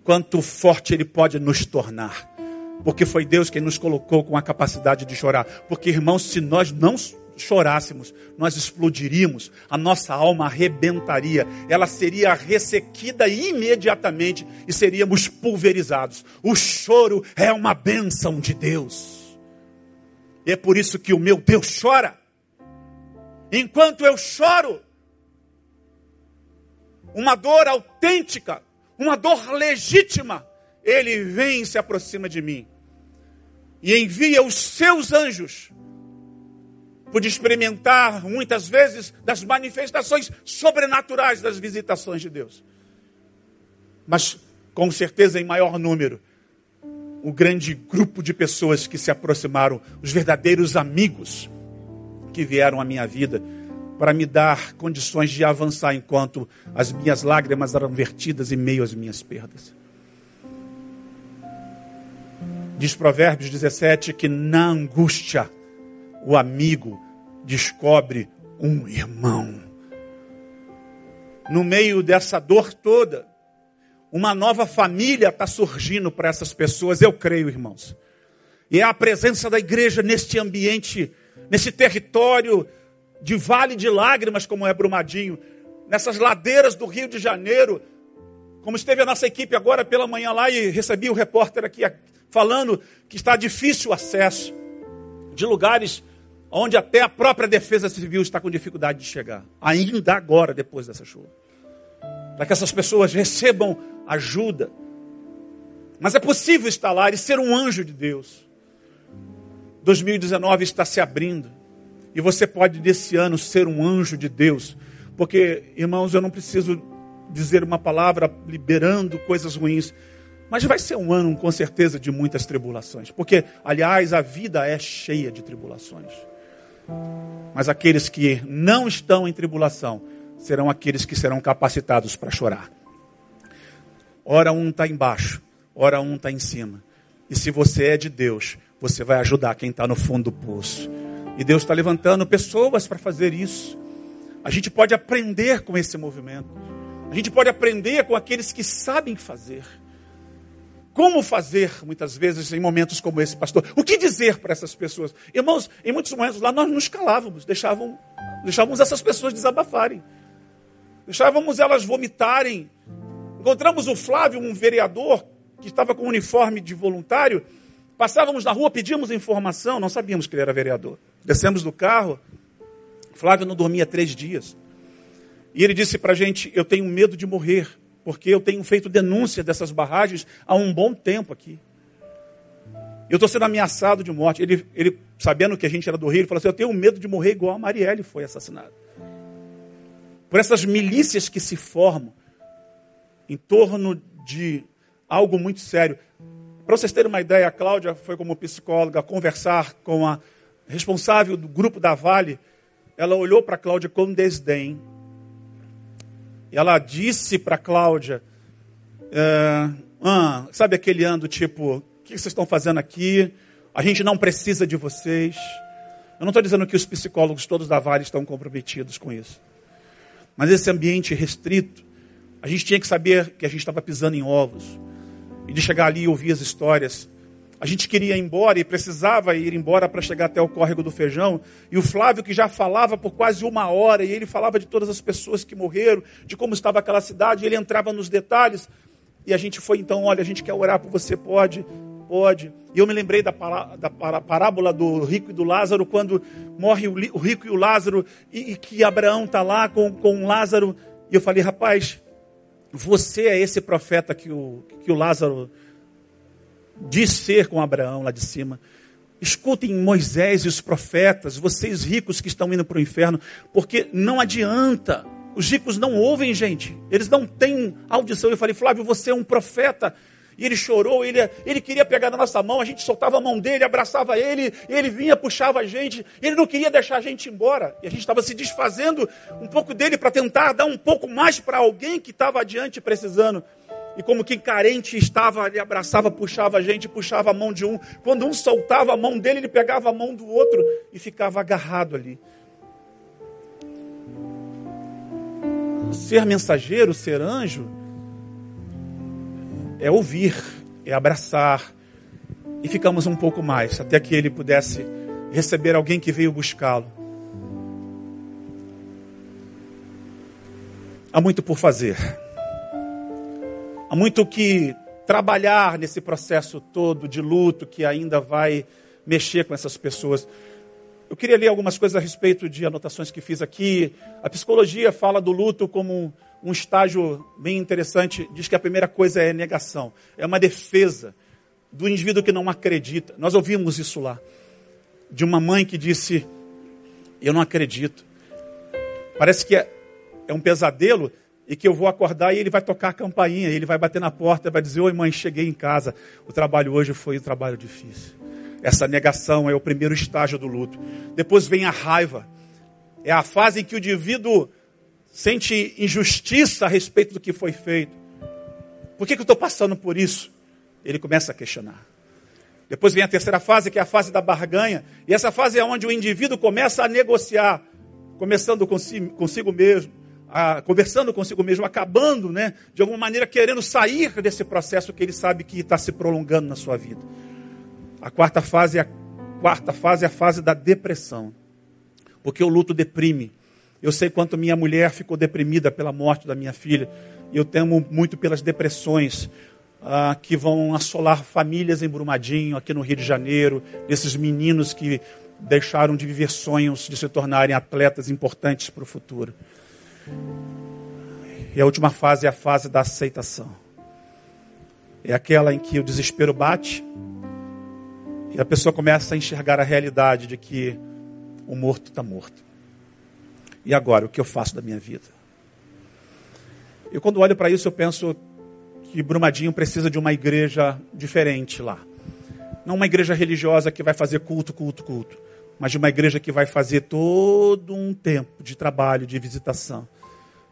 quanto forte ele pode nos tornar. Porque foi Deus quem nos colocou com a capacidade de chorar. Porque, irmãos, se nós não chorássemos, nós explodiríamos, a nossa alma arrebentaria, ela seria ressequida imediatamente e seríamos pulverizados. O choro é uma bênção de Deus. E é por isso que o meu Deus chora. Enquanto eu choro, uma dor autêntica, uma dor legítima, ele vem e se aproxima de mim e envia os seus anjos pude experimentar muitas vezes das manifestações sobrenaturais das visitações de Deus. Mas com certeza em maior número, o grande grupo de pessoas que se aproximaram, os verdadeiros amigos que vieram à minha vida para me dar condições de avançar enquanto as minhas lágrimas eram vertidas em meio às minhas perdas. Diz Provérbios 17 que na angústia o amigo descobre um irmão. No meio dessa dor toda, uma nova família está surgindo para essas pessoas, eu creio, irmãos. E é a presença da igreja neste ambiente, nesse território de vale de lágrimas, como é Brumadinho, nessas ladeiras do Rio de Janeiro, como esteve a nossa equipe agora pela manhã lá e recebi o repórter aqui falando que está difícil o acesso de lugares onde até a própria defesa civil está com dificuldade de chegar, ainda agora, depois dessa chuva. Para que essas pessoas recebam ajuda. Mas é possível estar lá e ser um anjo de Deus. 2019 está se abrindo. E você pode, desse ano, ser um anjo de Deus. Porque, irmãos, eu não preciso dizer uma palavra liberando coisas ruins. Mas vai ser um ano, com certeza, de muitas tribulações. Porque, aliás, a vida é cheia de tribulações. Mas aqueles que não estão em tribulação serão aqueles que serão capacitados para chorar. Ora um está embaixo, ora um está em cima. E se você é de Deus, você vai ajudar quem está no fundo do poço. E Deus está levantando pessoas para fazer isso. A gente pode aprender com esse movimento. A gente pode aprender com aqueles que sabem fazer. Como fazer, muitas vezes, em momentos como esse, pastor? O que dizer para essas pessoas? Irmãos, em muitos momentos lá nós nos calávamos, deixavam, deixávamos essas pessoas desabafarem, deixávamos elas vomitarem. Encontramos o Flávio, um vereador, que estava com um uniforme de voluntário. Passávamos na rua, pedíamos informação, não sabíamos que ele era vereador. Descemos do carro, Flávio não dormia três dias. E ele disse para a gente: Eu tenho medo de morrer porque eu tenho feito denúncia dessas barragens há um bom tempo aqui. Eu estou sendo ameaçado de morte. Ele, ele, sabendo que a gente era do Rio, ele falou assim: Eu tenho medo de morrer igual a Marielle foi assassinada. Por essas milícias que se formam em torno de algo muito sério. Para vocês terem uma ideia, a Cláudia foi como psicóloga conversar com a responsável do grupo da Vale. Ela olhou para a Cláudia com desdém ela disse para Cláudia, é, ah, sabe aquele ano tipo, o que vocês estão fazendo aqui? A gente não precisa de vocês. Eu não estou dizendo que os psicólogos todos da Vale estão comprometidos com isso. Mas esse ambiente restrito, a gente tinha que saber que a gente estava pisando em ovos. E de chegar ali e ouvir as histórias a gente queria ir embora e precisava ir embora para chegar até o córrego do feijão. E o Flávio, que já falava por quase uma hora, e ele falava de todas as pessoas que morreram, de como estava aquela cidade, ele entrava nos detalhes. E a gente foi então: olha, a gente quer orar por você, pode, pode. E eu me lembrei da, pará, da parábola do rico e do Lázaro, quando morre o, o rico e o Lázaro, e, e que Abraão está lá com, com Lázaro. E eu falei: rapaz, você é esse profeta que o, que o Lázaro diz ser com Abraão lá de cima. Escutem Moisés e os profetas, vocês ricos que estão indo para o inferno, porque não adianta. Os ricos não ouvem, gente. Eles não têm audição. Eu falei, Flávio, você é um profeta. e ele chorou, ele, ele queria pegar na nossa mão, a gente soltava a mão dele, abraçava ele, ele vinha, puxava a gente, ele não queria deixar a gente embora. E a gente estava se desfazendo um pouco dele para tentar dar um pouco mais para alguém que estava adiante precisando. E como quem carente estava, ele abraçava, puxava a gente, puxava a mão de um. Quando um soltava a mão dele, ele pegava a mão do outro e ficava agarrado ali. Ser mensageiro, ser anjo, é ouvir, é abraçar. E ficamos um pouco mais, até que ele pudesse receber alguém que veio buscá-lo. Há muito por fazer. Há muito que trabalhar nesse processo todo de luto que ainda vai mexer com essas pessoas. Eu queria ler algumas coisas a respeito de anotações que fiz aqui. A psicologia fala do luto como um estágio bem interessante. Diz que a primeira coisa é negação, é uma defesa do indivíduo que não acredita. Nós ouvimos isso lá, de uma mãe que disse: Eu não acredito. Parece que é, é um pesadelo e que eu vou acordar e ele vai tocar a campainha, ele vai bater na porta vai dizer: Oi, mãe, cheguei em casa. O trabalho hoje foi um trabalho difícil. Essa negação é o primeiro estágio do luto. Depois vem a raiva. É a fase em que o indivíduo sente injustiça a respeito do que foi feito. Por que, que eu estou passando por isso? Ele começa a questionar. Depois vem a terceira fase, que é a fase da barganha. E essa fase é onde o indivíduo começa a negociar, começando consigo, consigo mesmo, a, conversando consigo mesmo, acabando, né, de alguma maneira, querendo sair desse processo que ele sabe que está se prolongando na sua vida. A quarta fase é a quarta fase é a fase da depressão. Porque o luto deprime. Eu sei quanto minha mulher ficou deprimida pela morte da minha filha. Eu temo muito pelas depressões ah, que vão assolar famílias em Brumadinho, aqui no Rio de Janeiro, desses meninos que deixaram de viver sonhos de se tornarem atletas importantes para o futuro. E a última fase é a fase da aceitação. É aquela em que o desespero bate, e a pessoa começa a enxergar a realidade de que o morto está morto. E agora, o que eu faço da minha vida? E quando olho para isso, eu penso que Brumadinho precisa de uma igreja diferente lá. Não uma igreja religiosa que vai fazer culto, culto, culto. Mas de uma igreja que vai fazer todo um tempo de trabalho, de visitação.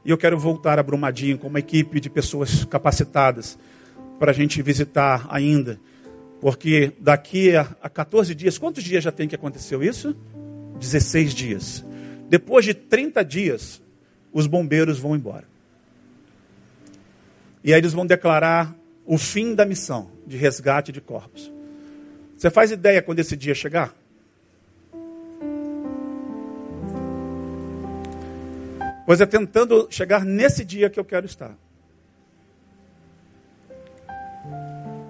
E eu quero voltar a Brumadinho com uma equipe de pessoas capacitadas para a gente visitar ainda porque daqui a, a 14 dias, quantos dias já tem que aconteceu isso? 16 dias. Depois de 30 dias, os bombeiros vão embora. E aí eles vão declarar o fim da missão de resgate de corpos. Você faz ideia quando esse dia chegar? Pois é tentando chegar nesse dia que eu quero estar.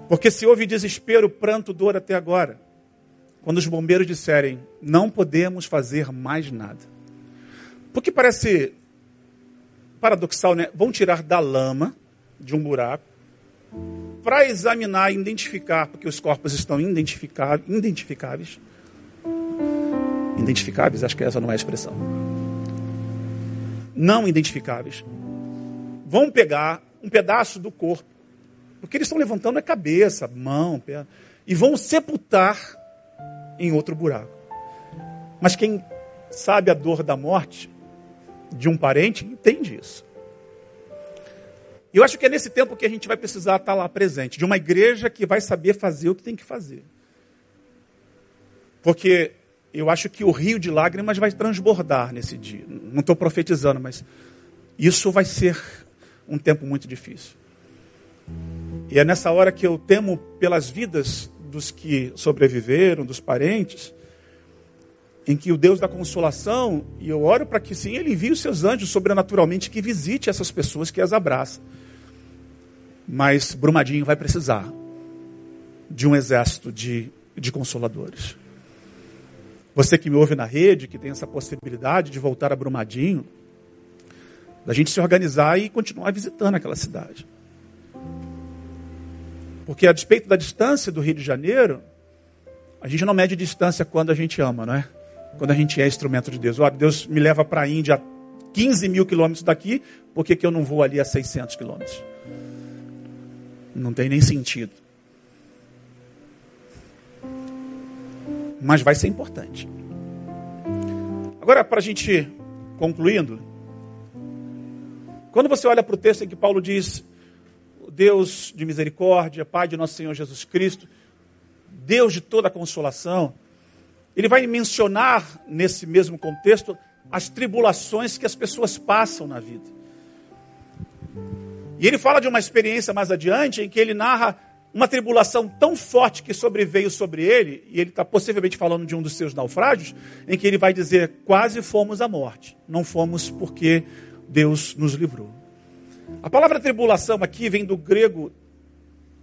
Porque se houve desespero, pranto, dor até agora, quando os bombeiros disserem, não podemos fazer mais nada. Porque parece paradoxal, né? Vão tirar da lama, de um buraco, para examinar e identificar, porque os corpos estão identificáveis, identificáveis. Identificáveis, acho que essa não é a expressão. Não identificáveis. Vão pegar um pedaço do corpo porque eles estão levantando a cabeça, mão, perna, e vão sepultar em outro buraco. Mas quem sabe a dor da morte de um parente entende isso. Eu acho que é nesse tempo que a gente vai precisar estar lá presente, de uma igreja que vai saber fazer o que tem que fazer. Porque eu acho que o rio de lágrimas vai transbordar nesse dia. Não estou profetizando, mas isso vai ser um tempo muito difícil. E é nessa hora que eu temo pelas vidas dos que sobreviveram, dos parentes, em que o Deus da consolação, e eu oro para que sim, Ele envie os seus anjos sobrenaturalmente que visite essas pessoas que as abraçam. Mas Brumadinho vai precisar de um exército de, de consoladores. Você que me ouve na rede, que tem essa possibilidade de voltar a Brumadinho, da gente se organizar e continuar visitando aquela cidade. Porque a despeito da distância do Rio de Janeiro, a gente não mede distância quando a gente ama, não é? Quando a gente é instrumento de Deus. Olha, Deus me leva para a Índia a 15 mil quilômetros daqui, por que, que eu não vou ali a 600 quilômetros? Não tem nem sentido. Mas vai ser importante. Agora, para a gente concluindo, quando você olha para o texto em que Paulo diz, Deus de misericórdia, Pai de nosso Senhor Jesus Cristo, Deus de toda consolação, ele vai mencionar nesse mesmo contexto as tribulações que as pessoas passam na vida. E ele fala de uma experiência mais adiante em que ele narra uma tribulação tão forte que sobreveio sobre ele, e ele está possivelmente falando de um dos seus naufrágios, em que ele vai dizer: quase fomos à morte. Não fomos porque Deus nos livrou. A palavra tribulação aqui vem do grego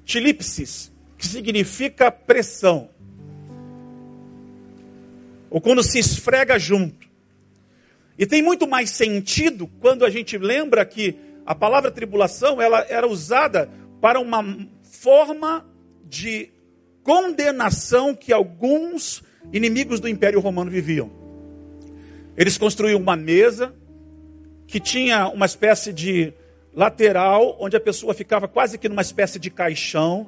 tilipsis, que significa pressão. Ou quando se esfrega junto. E tem muito mais sentido quando a gente lembra que a palavra tribulação ela era usada para uma forma de condenação que alguns inimigos do Império Romano viviam. Eles construíam uma mesa que tinha uma espécie de lateral, onde a pessoa ficava quase que numa espécie de caixão,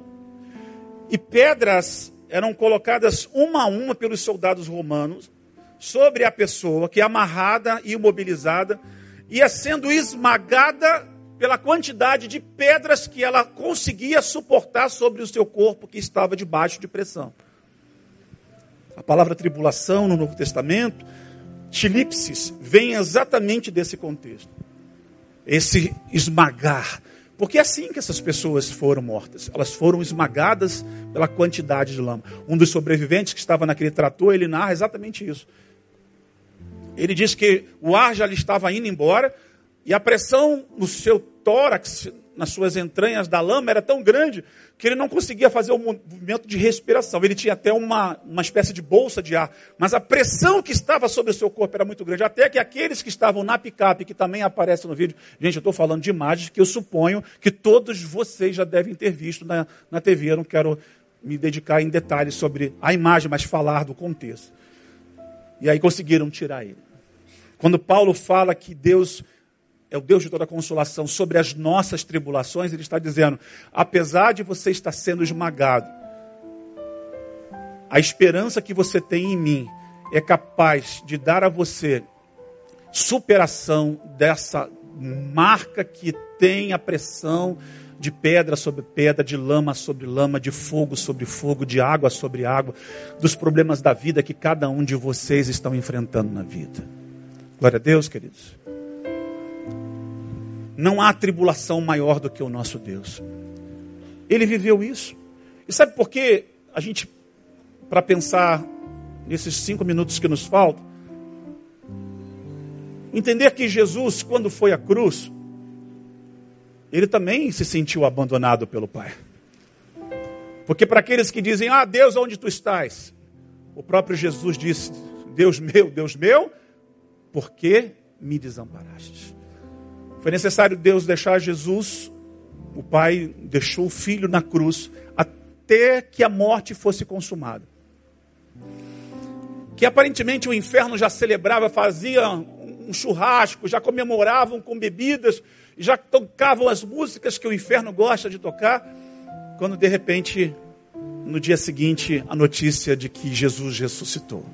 e pedras eram colocadas uma a uma pelos soldados romanos sobre a pessoa, que é amarrada e imobilizada, ia sendo esmagada pela quantidade de pedras que ela conseguia suportar sobre o seu corpo que estava debaixo de pressão. A palavra tribulação no Novo Testamento, tilipsis, vem exatamente desse contexto. Esse esmagar. Porque é assim que essas pessoas foram mortas. Elas foram esmagadas pela quantidade de lama. Um dos sobreviventes que estava naquele trator, ele narra exatamente isso. Ele diz que o ar já lhe estava indo embora e a pressão no seu tórax, nas suas entranhas da lama, era tão grande que ele não conseguia fazer o movimento de respiração. Ele tinha até uma, uma espécie de bolsa de ar, mas a pressão que estava sobre o seu corpo era muito grande. Até que aqueles que estavam na picape, que também aparecem no vídeo, gente, eu estou falando de imagens que eu suponho que todos vocês já devem ter visto na, na TV. Eu não quero me dedicar em detalhes sobre a imagem, mas falar do contexto. E aí conseguiram tirar ele. Quando Paulo fala que Deus é o Deus de toda consolação sobre as nossas tribulações, ele está dizendo: apesar de você estar sendo esmagado, a esperança que você tem em mim é capaz de dar a você superação dessa marca que tem a pressão de pedra sobre pedra, de lama sobre lama, de fogo sobre fogo, de água sobre água, dos problemas da vida que cada um de vocês estão enfrentando na vida. Glória a Deus, queridos. Não há tribulação maior do que o nosso Deus. Ele viveu isso. E sabe por que a gente, para pensar nesses cinco minutos que nos faltam, entender que Jesus, quando foi à cruz, ele também se sentiu abandonado pelo Pai. Porque para aqueles que dizem, ah, Deus, onde tu estás? O próprio Jesus disse, Deus meu, Deus meu, por que me desamparaste? Foi necessário Deus deixar Jesus, o Pai deixou o Filho na cruz, até que a morte fosse consumada. Que aparentemente o inferno já celebrava, fazia um churrasco, já comemoravam com bebidas, já tocavam as músicas que o inferno gosta de tocar, quando de repente, no dia seguinte, a notícia de que Jesus ressuscitou.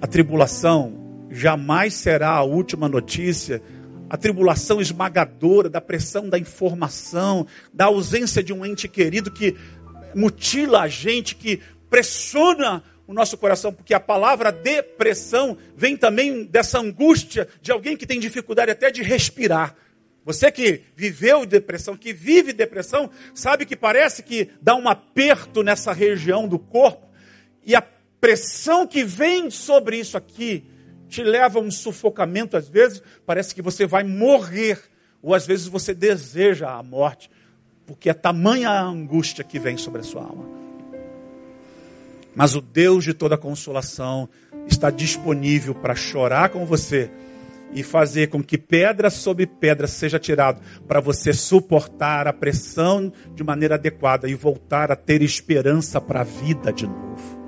A tribulação jamais será a última notícia, a tribulação esmagadora da pressão da informação, da ausência de um ente querido que mutila a gente, que pressiona o nosso coração, porque a palavra depressão vem também dessa angústia de alguém que tem dificuldade até de respirar. Você que viveu depressão, que vive depressão, sabe que parece que dá um aperto nessa região do corpo, e a pressão que vem sobre isso aqui te leva a um sufocamento, às vezes parece que você vai morrer, ou às vezes você deseja a morte, porque é tamanha a angústia que vem sobre a sua alma. Mas o Deus de toda consolação está disponível para chorar com você e fazer com que pedra sobre pedra seja tirado para você suportar a pressão de maneira adequada e voltar a ter esperança para a vida de novo.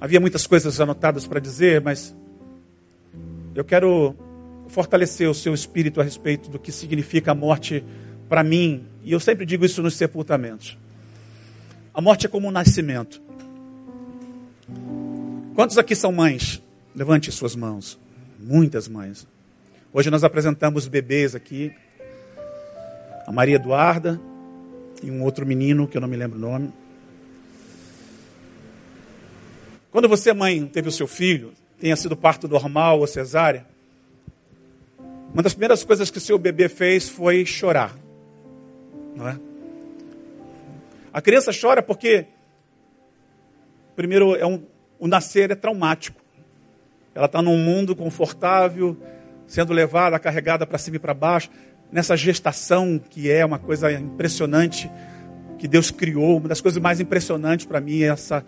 Havia muitas coisas anotadas para dizer, mas eu quero fortalecer o seu espírito a respeito do que significa a morte para mim. E eu sempre digo isso nos sepultamentos. A morte é como um nascimento. Quantos aqui são mães? Levante suas mãos. Muitas mães. Hoje nós apresentamos bebês aqui. A Maria Eduarda e um outro menino que eu não me lembro o nome. Quando você, mãe, teve o seu filho, tenha sido parto normal ou cesárea, uma das primeiras coisas que seu bebê fez foi chorar. Não é? A criança chora porque, primeiro, é um, o nascer é traumático. Ela está num mundo confortável, sendo levada, carregada para cima e para baixo, nessa gestação que é uma coisa impressionante que Deus criou. Uma das coisas mais impressionantes para mim é essa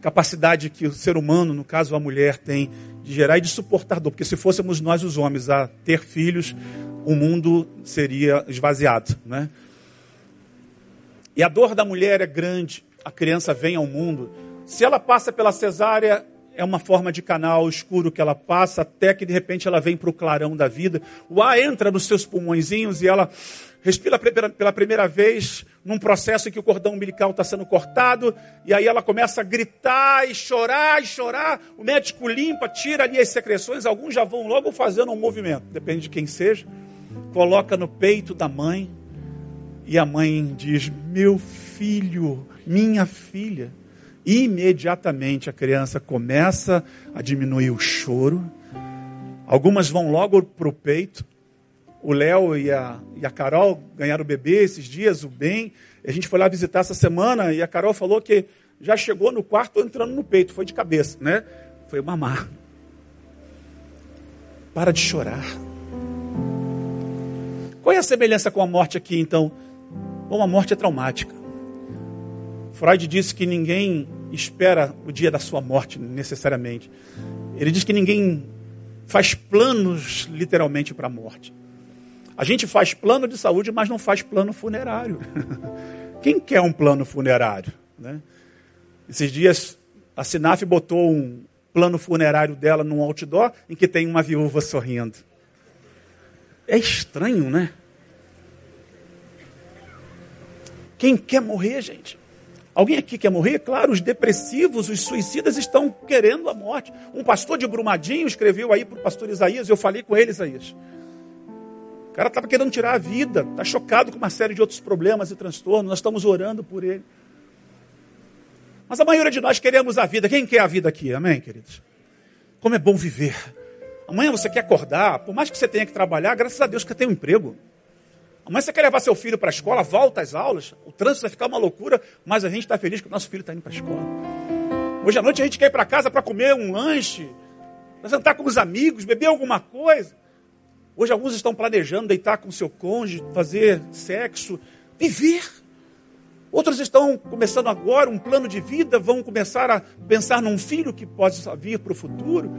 capacidade que o ser humano, no caso a mulher, tem de gerar e de suportar dor. Porque se fôssemos nós os homens a ter filhos, o mundo seria esvaziado. Né? E a dor da mulher é grande. A criança vem ao mundo. Se ela passa pela cesárea, é uma forma de canal escuro que ela passa, até que de repente ela vem para o clarão da vida. O ar entra nos seus pulmõezinhos e ela respira pela primeira vez num processo em que o cordão umbilical está sendo cortado, e aí ela começa a gritar e chorar e chorar. O médico limpa, tira ali as secreções, alguns já vão logo fazendo um movimento, depende de quem seja. Coloca no peito da mãe, e a mãe diz: Meu filho, minha filha. Imediatamente a criança começa a diminuir o choro. Algumas vão logo para o peito, o Léo e a, e a Carol ganharam o bebê esses dias, o Ben. A gente foi lá visitar essa semana e a Carol falou que já chegou no quarto entrando no peito, foi de cabeça, né? Foi mamar. Para de chorar. Qual é a semelhança com a morte aqui, então? Bom, a morte é traumática. Freud disse que ninguém espera o dia da sua morte, necessariamente. Ele diz que ninguém faz planos, literalmente, para a morte. A gente faz plano de saúde, mas não faz plano funerário. Quem quer um plano funerário? Né? Esses dias, a Sinaf botou um plano funerário dela num outdoor em que tem uma viúva sorrindo. É estranho, né? Quem quer morrer, gente? Alguém aqui quer morrer? Claro, os depressivos, os suicidas estão querendo a morte. Um pastor de Brumadinho escreveu aí para o pastor Isaías, eu falei com ele, Isaías. O cara estava querendo tirar a vida, está chocado com uma série de outros problemas e transtornos. Nós estamos orando por ele. Mas a maioria de nós queremos a vida. Quem quer a vida aqui? Amém, queridos? Como é bom viver. Amanhã você quer acordar, por mais que você tenha que trabalhar, graças a Deus que tem um emprego. Amanhã você quer levar seu filho para a escola, volta às aulas, o trânsito vai ficar uma loucura, mas a gente está feliz que o nosso filho está indo para a escola. Hoje à noite a gente quer ir para casa para comer um lanche, para sentar com os amigos, beber alguma coisa. Hoje alguns estão planejando deitar com seu cônjuge, fazer sexo, viver. Outros estão começando agora um plano de vida, vão começar a pensar num filho que pode vir para o futuro.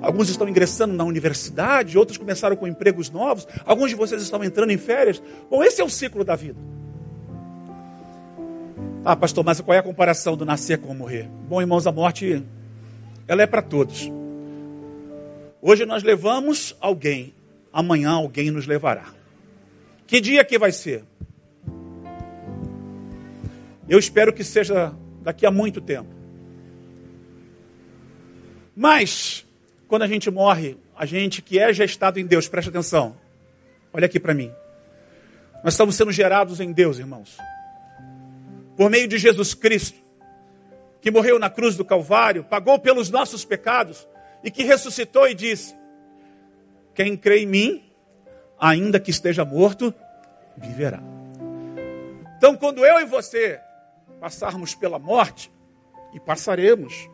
Alguns estão ingressando na universidade, outros começaram com empregos novos, alguns de vocês estão entrando em férias. Bom, esse é o ciclo da vida. Ah, pastor, mas qual é a comparação do nascer com morrer? Bom, irmãos, a morte, ela é para todos. Hoje nós levamos alguém amanhã alguém nos levará. Que dia que vai ser? Eu espero que seja daqui a muito tempo. Mas, quando a gente morre, a gente que é gestado em Deus, preste atenção, olha aqui para mim. Nós estamos sendo gerados em Deus, irmãos. Por meio de Jesus Cristo, que morreu na cruz do Calvário, pagou pelos nossos pecados e que ressuscitou e disse: quem crê em mim, ainda que esteja morto, viverá. Então, quando eu e você passarmos pela morte, e passaremos,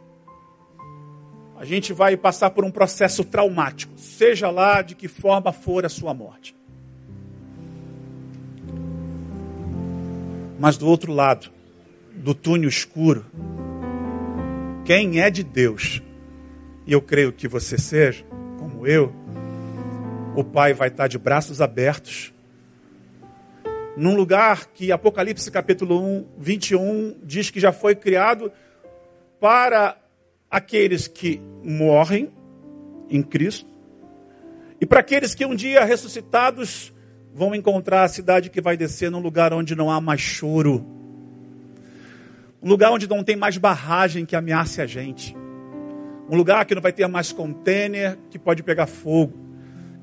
a gente vai passar por um processo traumático, seja lá de que forma for a sua morte. Mas do outro lado, do túnel escuro, quem é de Deus, e eu creio que você seja, como eu, o Pai vai estar de braços abertos, num lugar que Apocalipse capítulo 1, 21 diz que já foi criado para aqueles que morrem em Cristo E para aqueles que um dia ressuscitados vão encontrar a cidade que vai descer num lugar onde não há mais choro, um lugar onde não tem mais barragem que ameace a gente, um lugar que não vai ter mais contêiner que pode pegar fogo,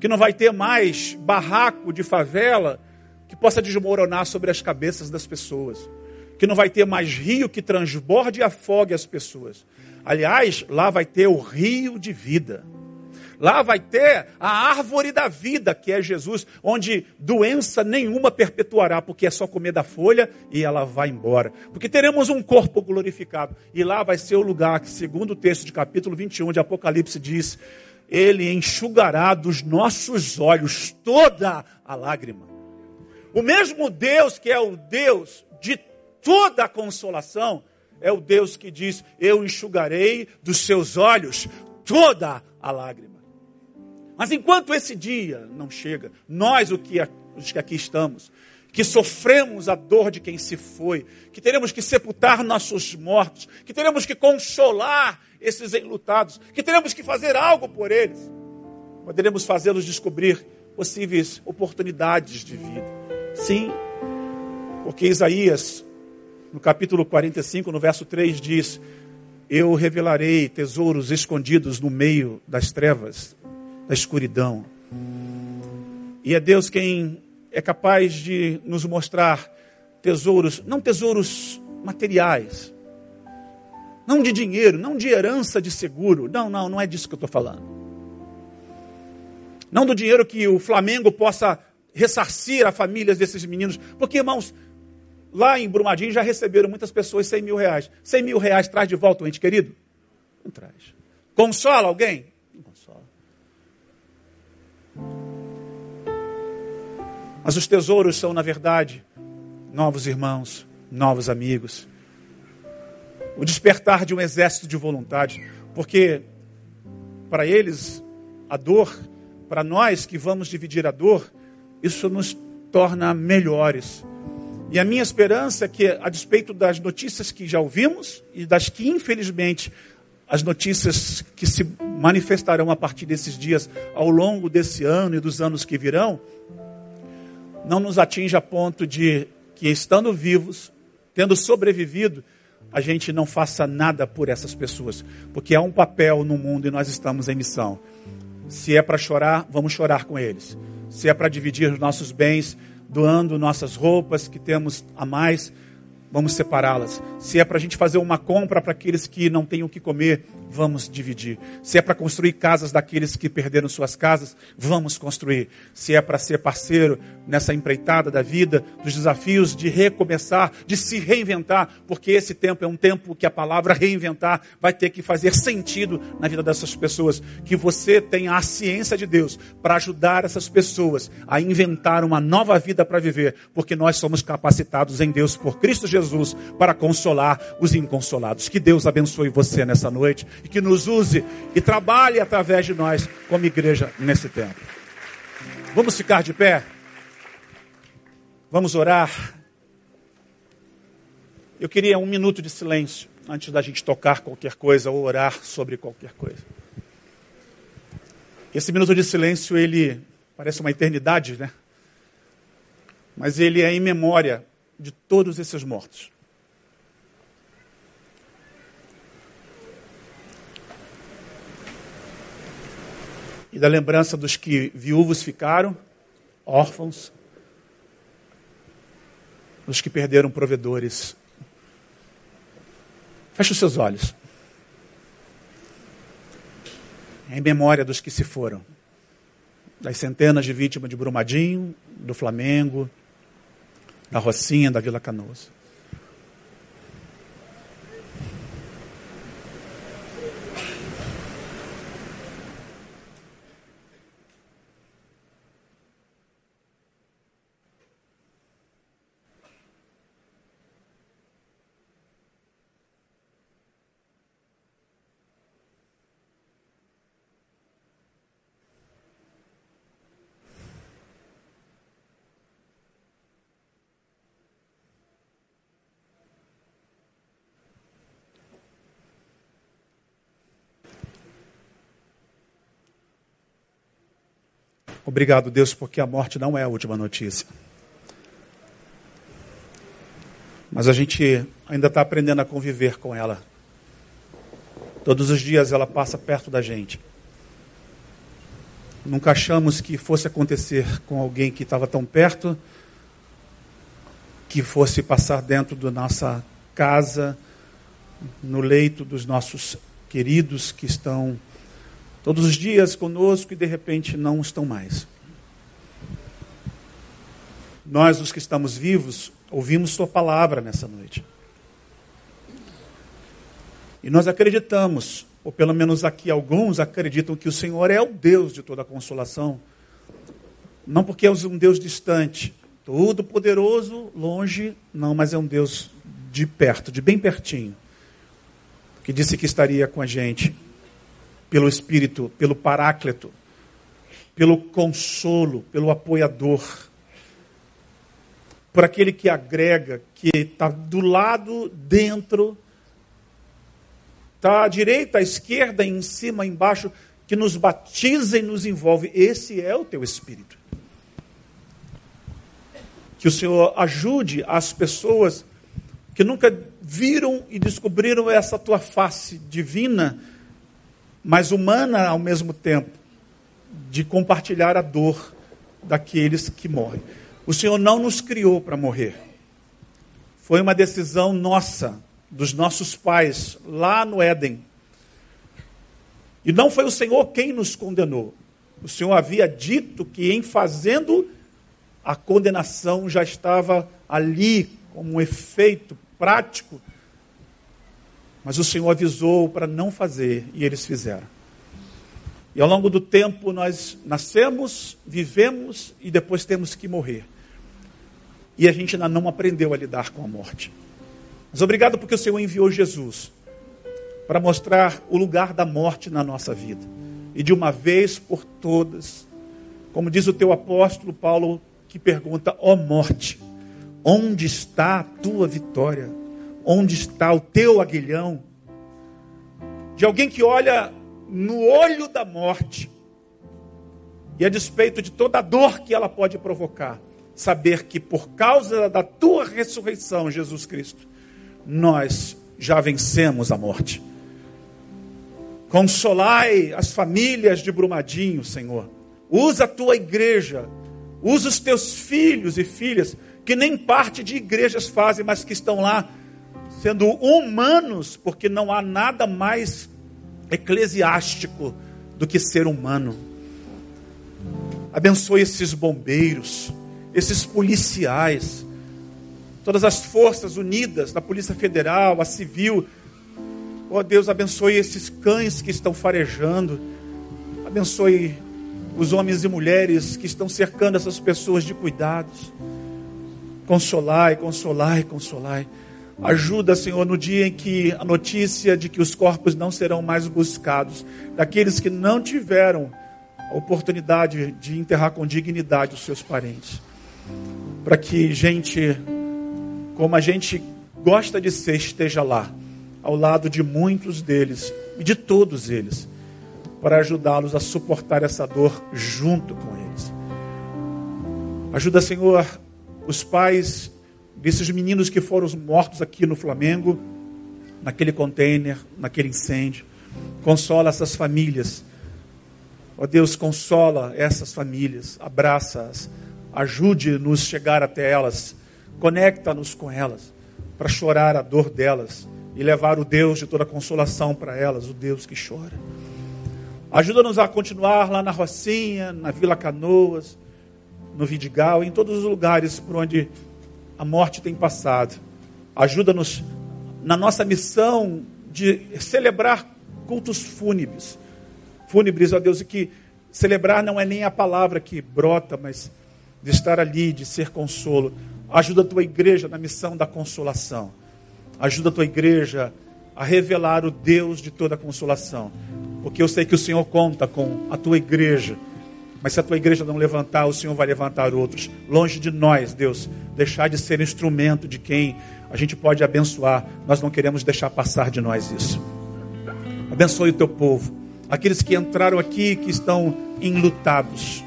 que não vai ter mais barraco de favela que possa desmoronar sobre as cabeças das pessoas, que não vai ter mais rio que transborde e afogue as pessoas. Aliás, lá vai ter o rio de vida. Lá vai ter a árvore da vida, que é Jesus, onde doença nenhuma perpetuará, porque é só comer da folha e ela vai embora. Porque teremos um corpo glorificado. E lá vai ser o lugar que, segundo o texto de capítulo 21 de Apocalipse, diz: Ele enxugará dos nossos olhos toda a lágrima. O mesmo Deus que é o Deus de toda a consolação, é o Deus que diz: Eu enxugarei dos seus olhos toda a lágrima. Mas enquanto esse dia não chega, nós, o que, os que aqui estamos, que sofremos a dor de quem se foi, que teremos que sepultar nossos mortos, que teremos que consolar esses enlutados, que teremos que fazer algo por eles, poderemos fazê-los descobrir possíveis oportunidades de vida. Sim, porque Isaías, no capítulo 45, no verso 3, diz: Eu revelarei tesouros escondidos no meio das trevas, da escuridão. E é Deus quem é capaz de nos mostrar tesouros, não tesouros materiais, não de dinheiro, não de herança de seguro. Não, não, não é disso que eu estou falando. Não do dinheiro que o Flamengo possa ressarcir a famílias desses meninos. Porque, irmãos, lá em Brumadinho já receberam muitas pessoas 100 mil reais. 100 mil reais traz de volta o ente querido? Não traz. Consola alguém? Mas os tesouros são, na verdade, novos irmãos, novos amigos. O despertar de um exército de voluntários. Porque para eles, a dor, para nós que vamos dividir a dor, isso nos torna melhores. E a minha esperança é que, a despeito das notícias que já ouvimos e das que, infelizmente, as notícias que se manifestarão a partir desses dias ao longo desse ano e dos anos que virão, não nos atinja a ponto de que, estando vivos, tendo sobrevivido, a gente não faça nada por essas pessoas, porque há um papel no mundo e nós estamos em missão. Se é para chorar, vamos chorar com eles. Se é para dividir os nossos bens, doando nossas roupas que temos a mais, vamos separá-las. Se é para a gente fazer uma compra para aqueles que não têm o que comer, vamos dividir. Se é para construir casas daqueles que perderam suas casas, vamos construir. Se é para ser parceiro nessa empreitada da vida, dos desafios de recomeçar, de se reinventar, porque esse tempo é um tempo que a palavra reinventar vai ter que fazer sentido na vida dessas pessoas. Que você tenha a ciência de Deus para ajudar essas pessoas a inventar uma nova vida para viver, porque nós somos capacitados em Deus por Cristo Jesus para consolar os inconsolados. Que Deus abençoe você nessa noite e que nos use e trabalhe através de nós como igreja nesse tempo. Vamos ficar de pé? Vamos orar? Eu queria um minuto de silêncio antes da gente tocar qualquer coisa ou orar sobre qualquer coisa. Esse minuto de silêncio, ele parece uma eternidade, né? Mas ele é em memória de todos esses mortos. E da lembrança dos que viúvos ficaram, órfãos, dos que perderam provedores. Feche os seus olhos. Em memória dos que se foram, das centenas de vítimas de Brumadinho, do Flamengo, da Rocinha, da Vila Canoas. Obrigado, Deus, porque a morte não é a última notícia. Mas a gente ainda está aprendendo a conviver com ela. Todos os dias ela passa perto da gente. Nunca achamos que fosse acontecer com alguém que estava tão perto, que fosse passar dentro da nossa casa, no leito dos nossos queridos que estão todos os dias conosco e de repente não estão mais. Nós, os que estamos vivos, ouvimos Sua palavra nessa noite. E nós acreditamos, ou pelo menos aqui alguns acreditam que o Senhor é o Deus de toda consolação. Não porque é um Deus distante, todo poderoso, longe, não, mas é um Deus de perto, de bem pertinho, que disse que estaria com a gente pelo Espírito, pelo Paráclito, pelo consolo, pelo apoiador, por aquele que agrega, que está do lado, dentro, está à direita, à esquerda, em cima, embaixo, que nos batiza e nos envolve. Esse é o teu Espírito. Que o Senhor ajude as pessoas que nunca viram e descobriram essa tua face divina mas humana ao mesmo tempo, de compartilhar a dor daqueles que morrem. O Senhor não nos criou para morrer. Foi uma decisão nossa, dos nossos pais, lá no Éden. E não foi o Senhor quem nos condenou. O Senhor havia dito que em fazendo a condenação já estava ali como um efeito prático mas o Senhor avisou para não fazer e eles fizeram. E ao longo do tempo nós nascemos, vivemos e depois temos que morrer. E a gente ainda não aprendeu a lidar com a morte. Mas obrigado porque o Senhor enviou Jesus para mostrar o lugar da morte na nossa vida. E de uma vez por todas, como diz o teu apóstolo Paulo, que pergunta: ó oh morte, onde está a tua vitória? Onde está o teu aguilhão? De alguém que olha no olho da morte e a despeito de toda a dor que ela pode provocar, saber que por causa da tua ressurreição, Jesus Cristo, nós já vencemos a morte. Consolai as famílias de Brumadinho, Senhor. Usa a tua igreja, usa os teus filhos e filhas, que nem parte de igrejas fazem, mas que estão lá sendo humanos, porque não há nada mais eclesiástico do que ser humano. Abençoe esses bombeiros, esses policiais, todas as forças unidas da Polícia Federal, a Civil. Ó oh, Deus, abençoe esses cães que estão farejando. Abençoe os homens e mulheres que estão cercando essas pessoas de cuidados. Consolai, consolai, consolai. Ajuda, Senhor, no dia em que a notícia de que os corpos não serão mais buscados, daqueles que não tiveram a oportunidade de enterrar com dignidade os seus parentes. Para que gente, como a gente gosta de ser, esteja lá, ao lado de muitos deles e de todos eles, para ajudá-los a suportar essa dor junto com eles. Ajuda, Senhor, os pais desses meninos que foram mortos aqui no Flamengo, naquele container, naquele incêndio. Consola essas famílias. Ó Deus, consola essas famílias, abraça-as, ajude-nos a chegar até elas, conecta-nos com elas, para chorar a dor delas e levar o Deus de toda consolação para elas, o Deus que chora. Ajuda-nos a continuar lá na Rocinha, na Vila Canoas, no Vidigal, em todos os lugares por onde a morte tem passado. Ajuda-nos na nossa missão de celebrar cultos fúnebres. Fúnebres, ó Deus, e que celebrar não é nem a palavra que brota, mas de estar ali, de ser consolo. Ajuda a tua igreja na missão da consolação. Ajuda a tua igreja a revelar o Deus de toda consolação. Porque eu sei que o Senhor conta com a tua igreja mas se a tua igreja não levantar, o Senhor vai levantar outros. Longe de nós, Deus, deixar de ser instrumento de quem a gente pode abençoar. Nós não queremos deixar passar de nós isso. Abençoe o teu povo. Aqueles que entraram aqui, que estão enlutados.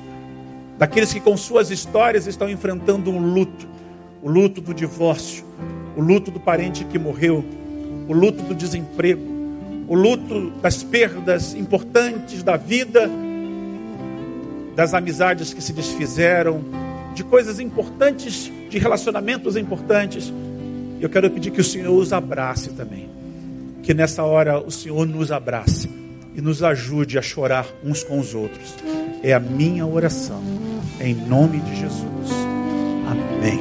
Daqueles que com suas histórias estão enfrentando um luto, o luto do divórcio, o luto do parente que morreu, o luto do desemprego, o luto das perdas importantes da vida, das amizades que se desfizeram, de coisas importantes, de relacionamentos importantes. Eu quero pedir que o Senhor os abrace também. Que nessa hora o Senhor nos abrace e nos ajude a chorar uns com os outros. É a minha oração, em nome de Jesus. Amém.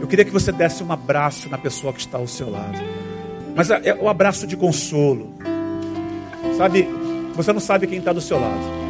Eu queria que você desse um abraço na pessoa que está ao seu lado, mas é o abraço de consolo, sabe? Você não sabe quem está do seu lado.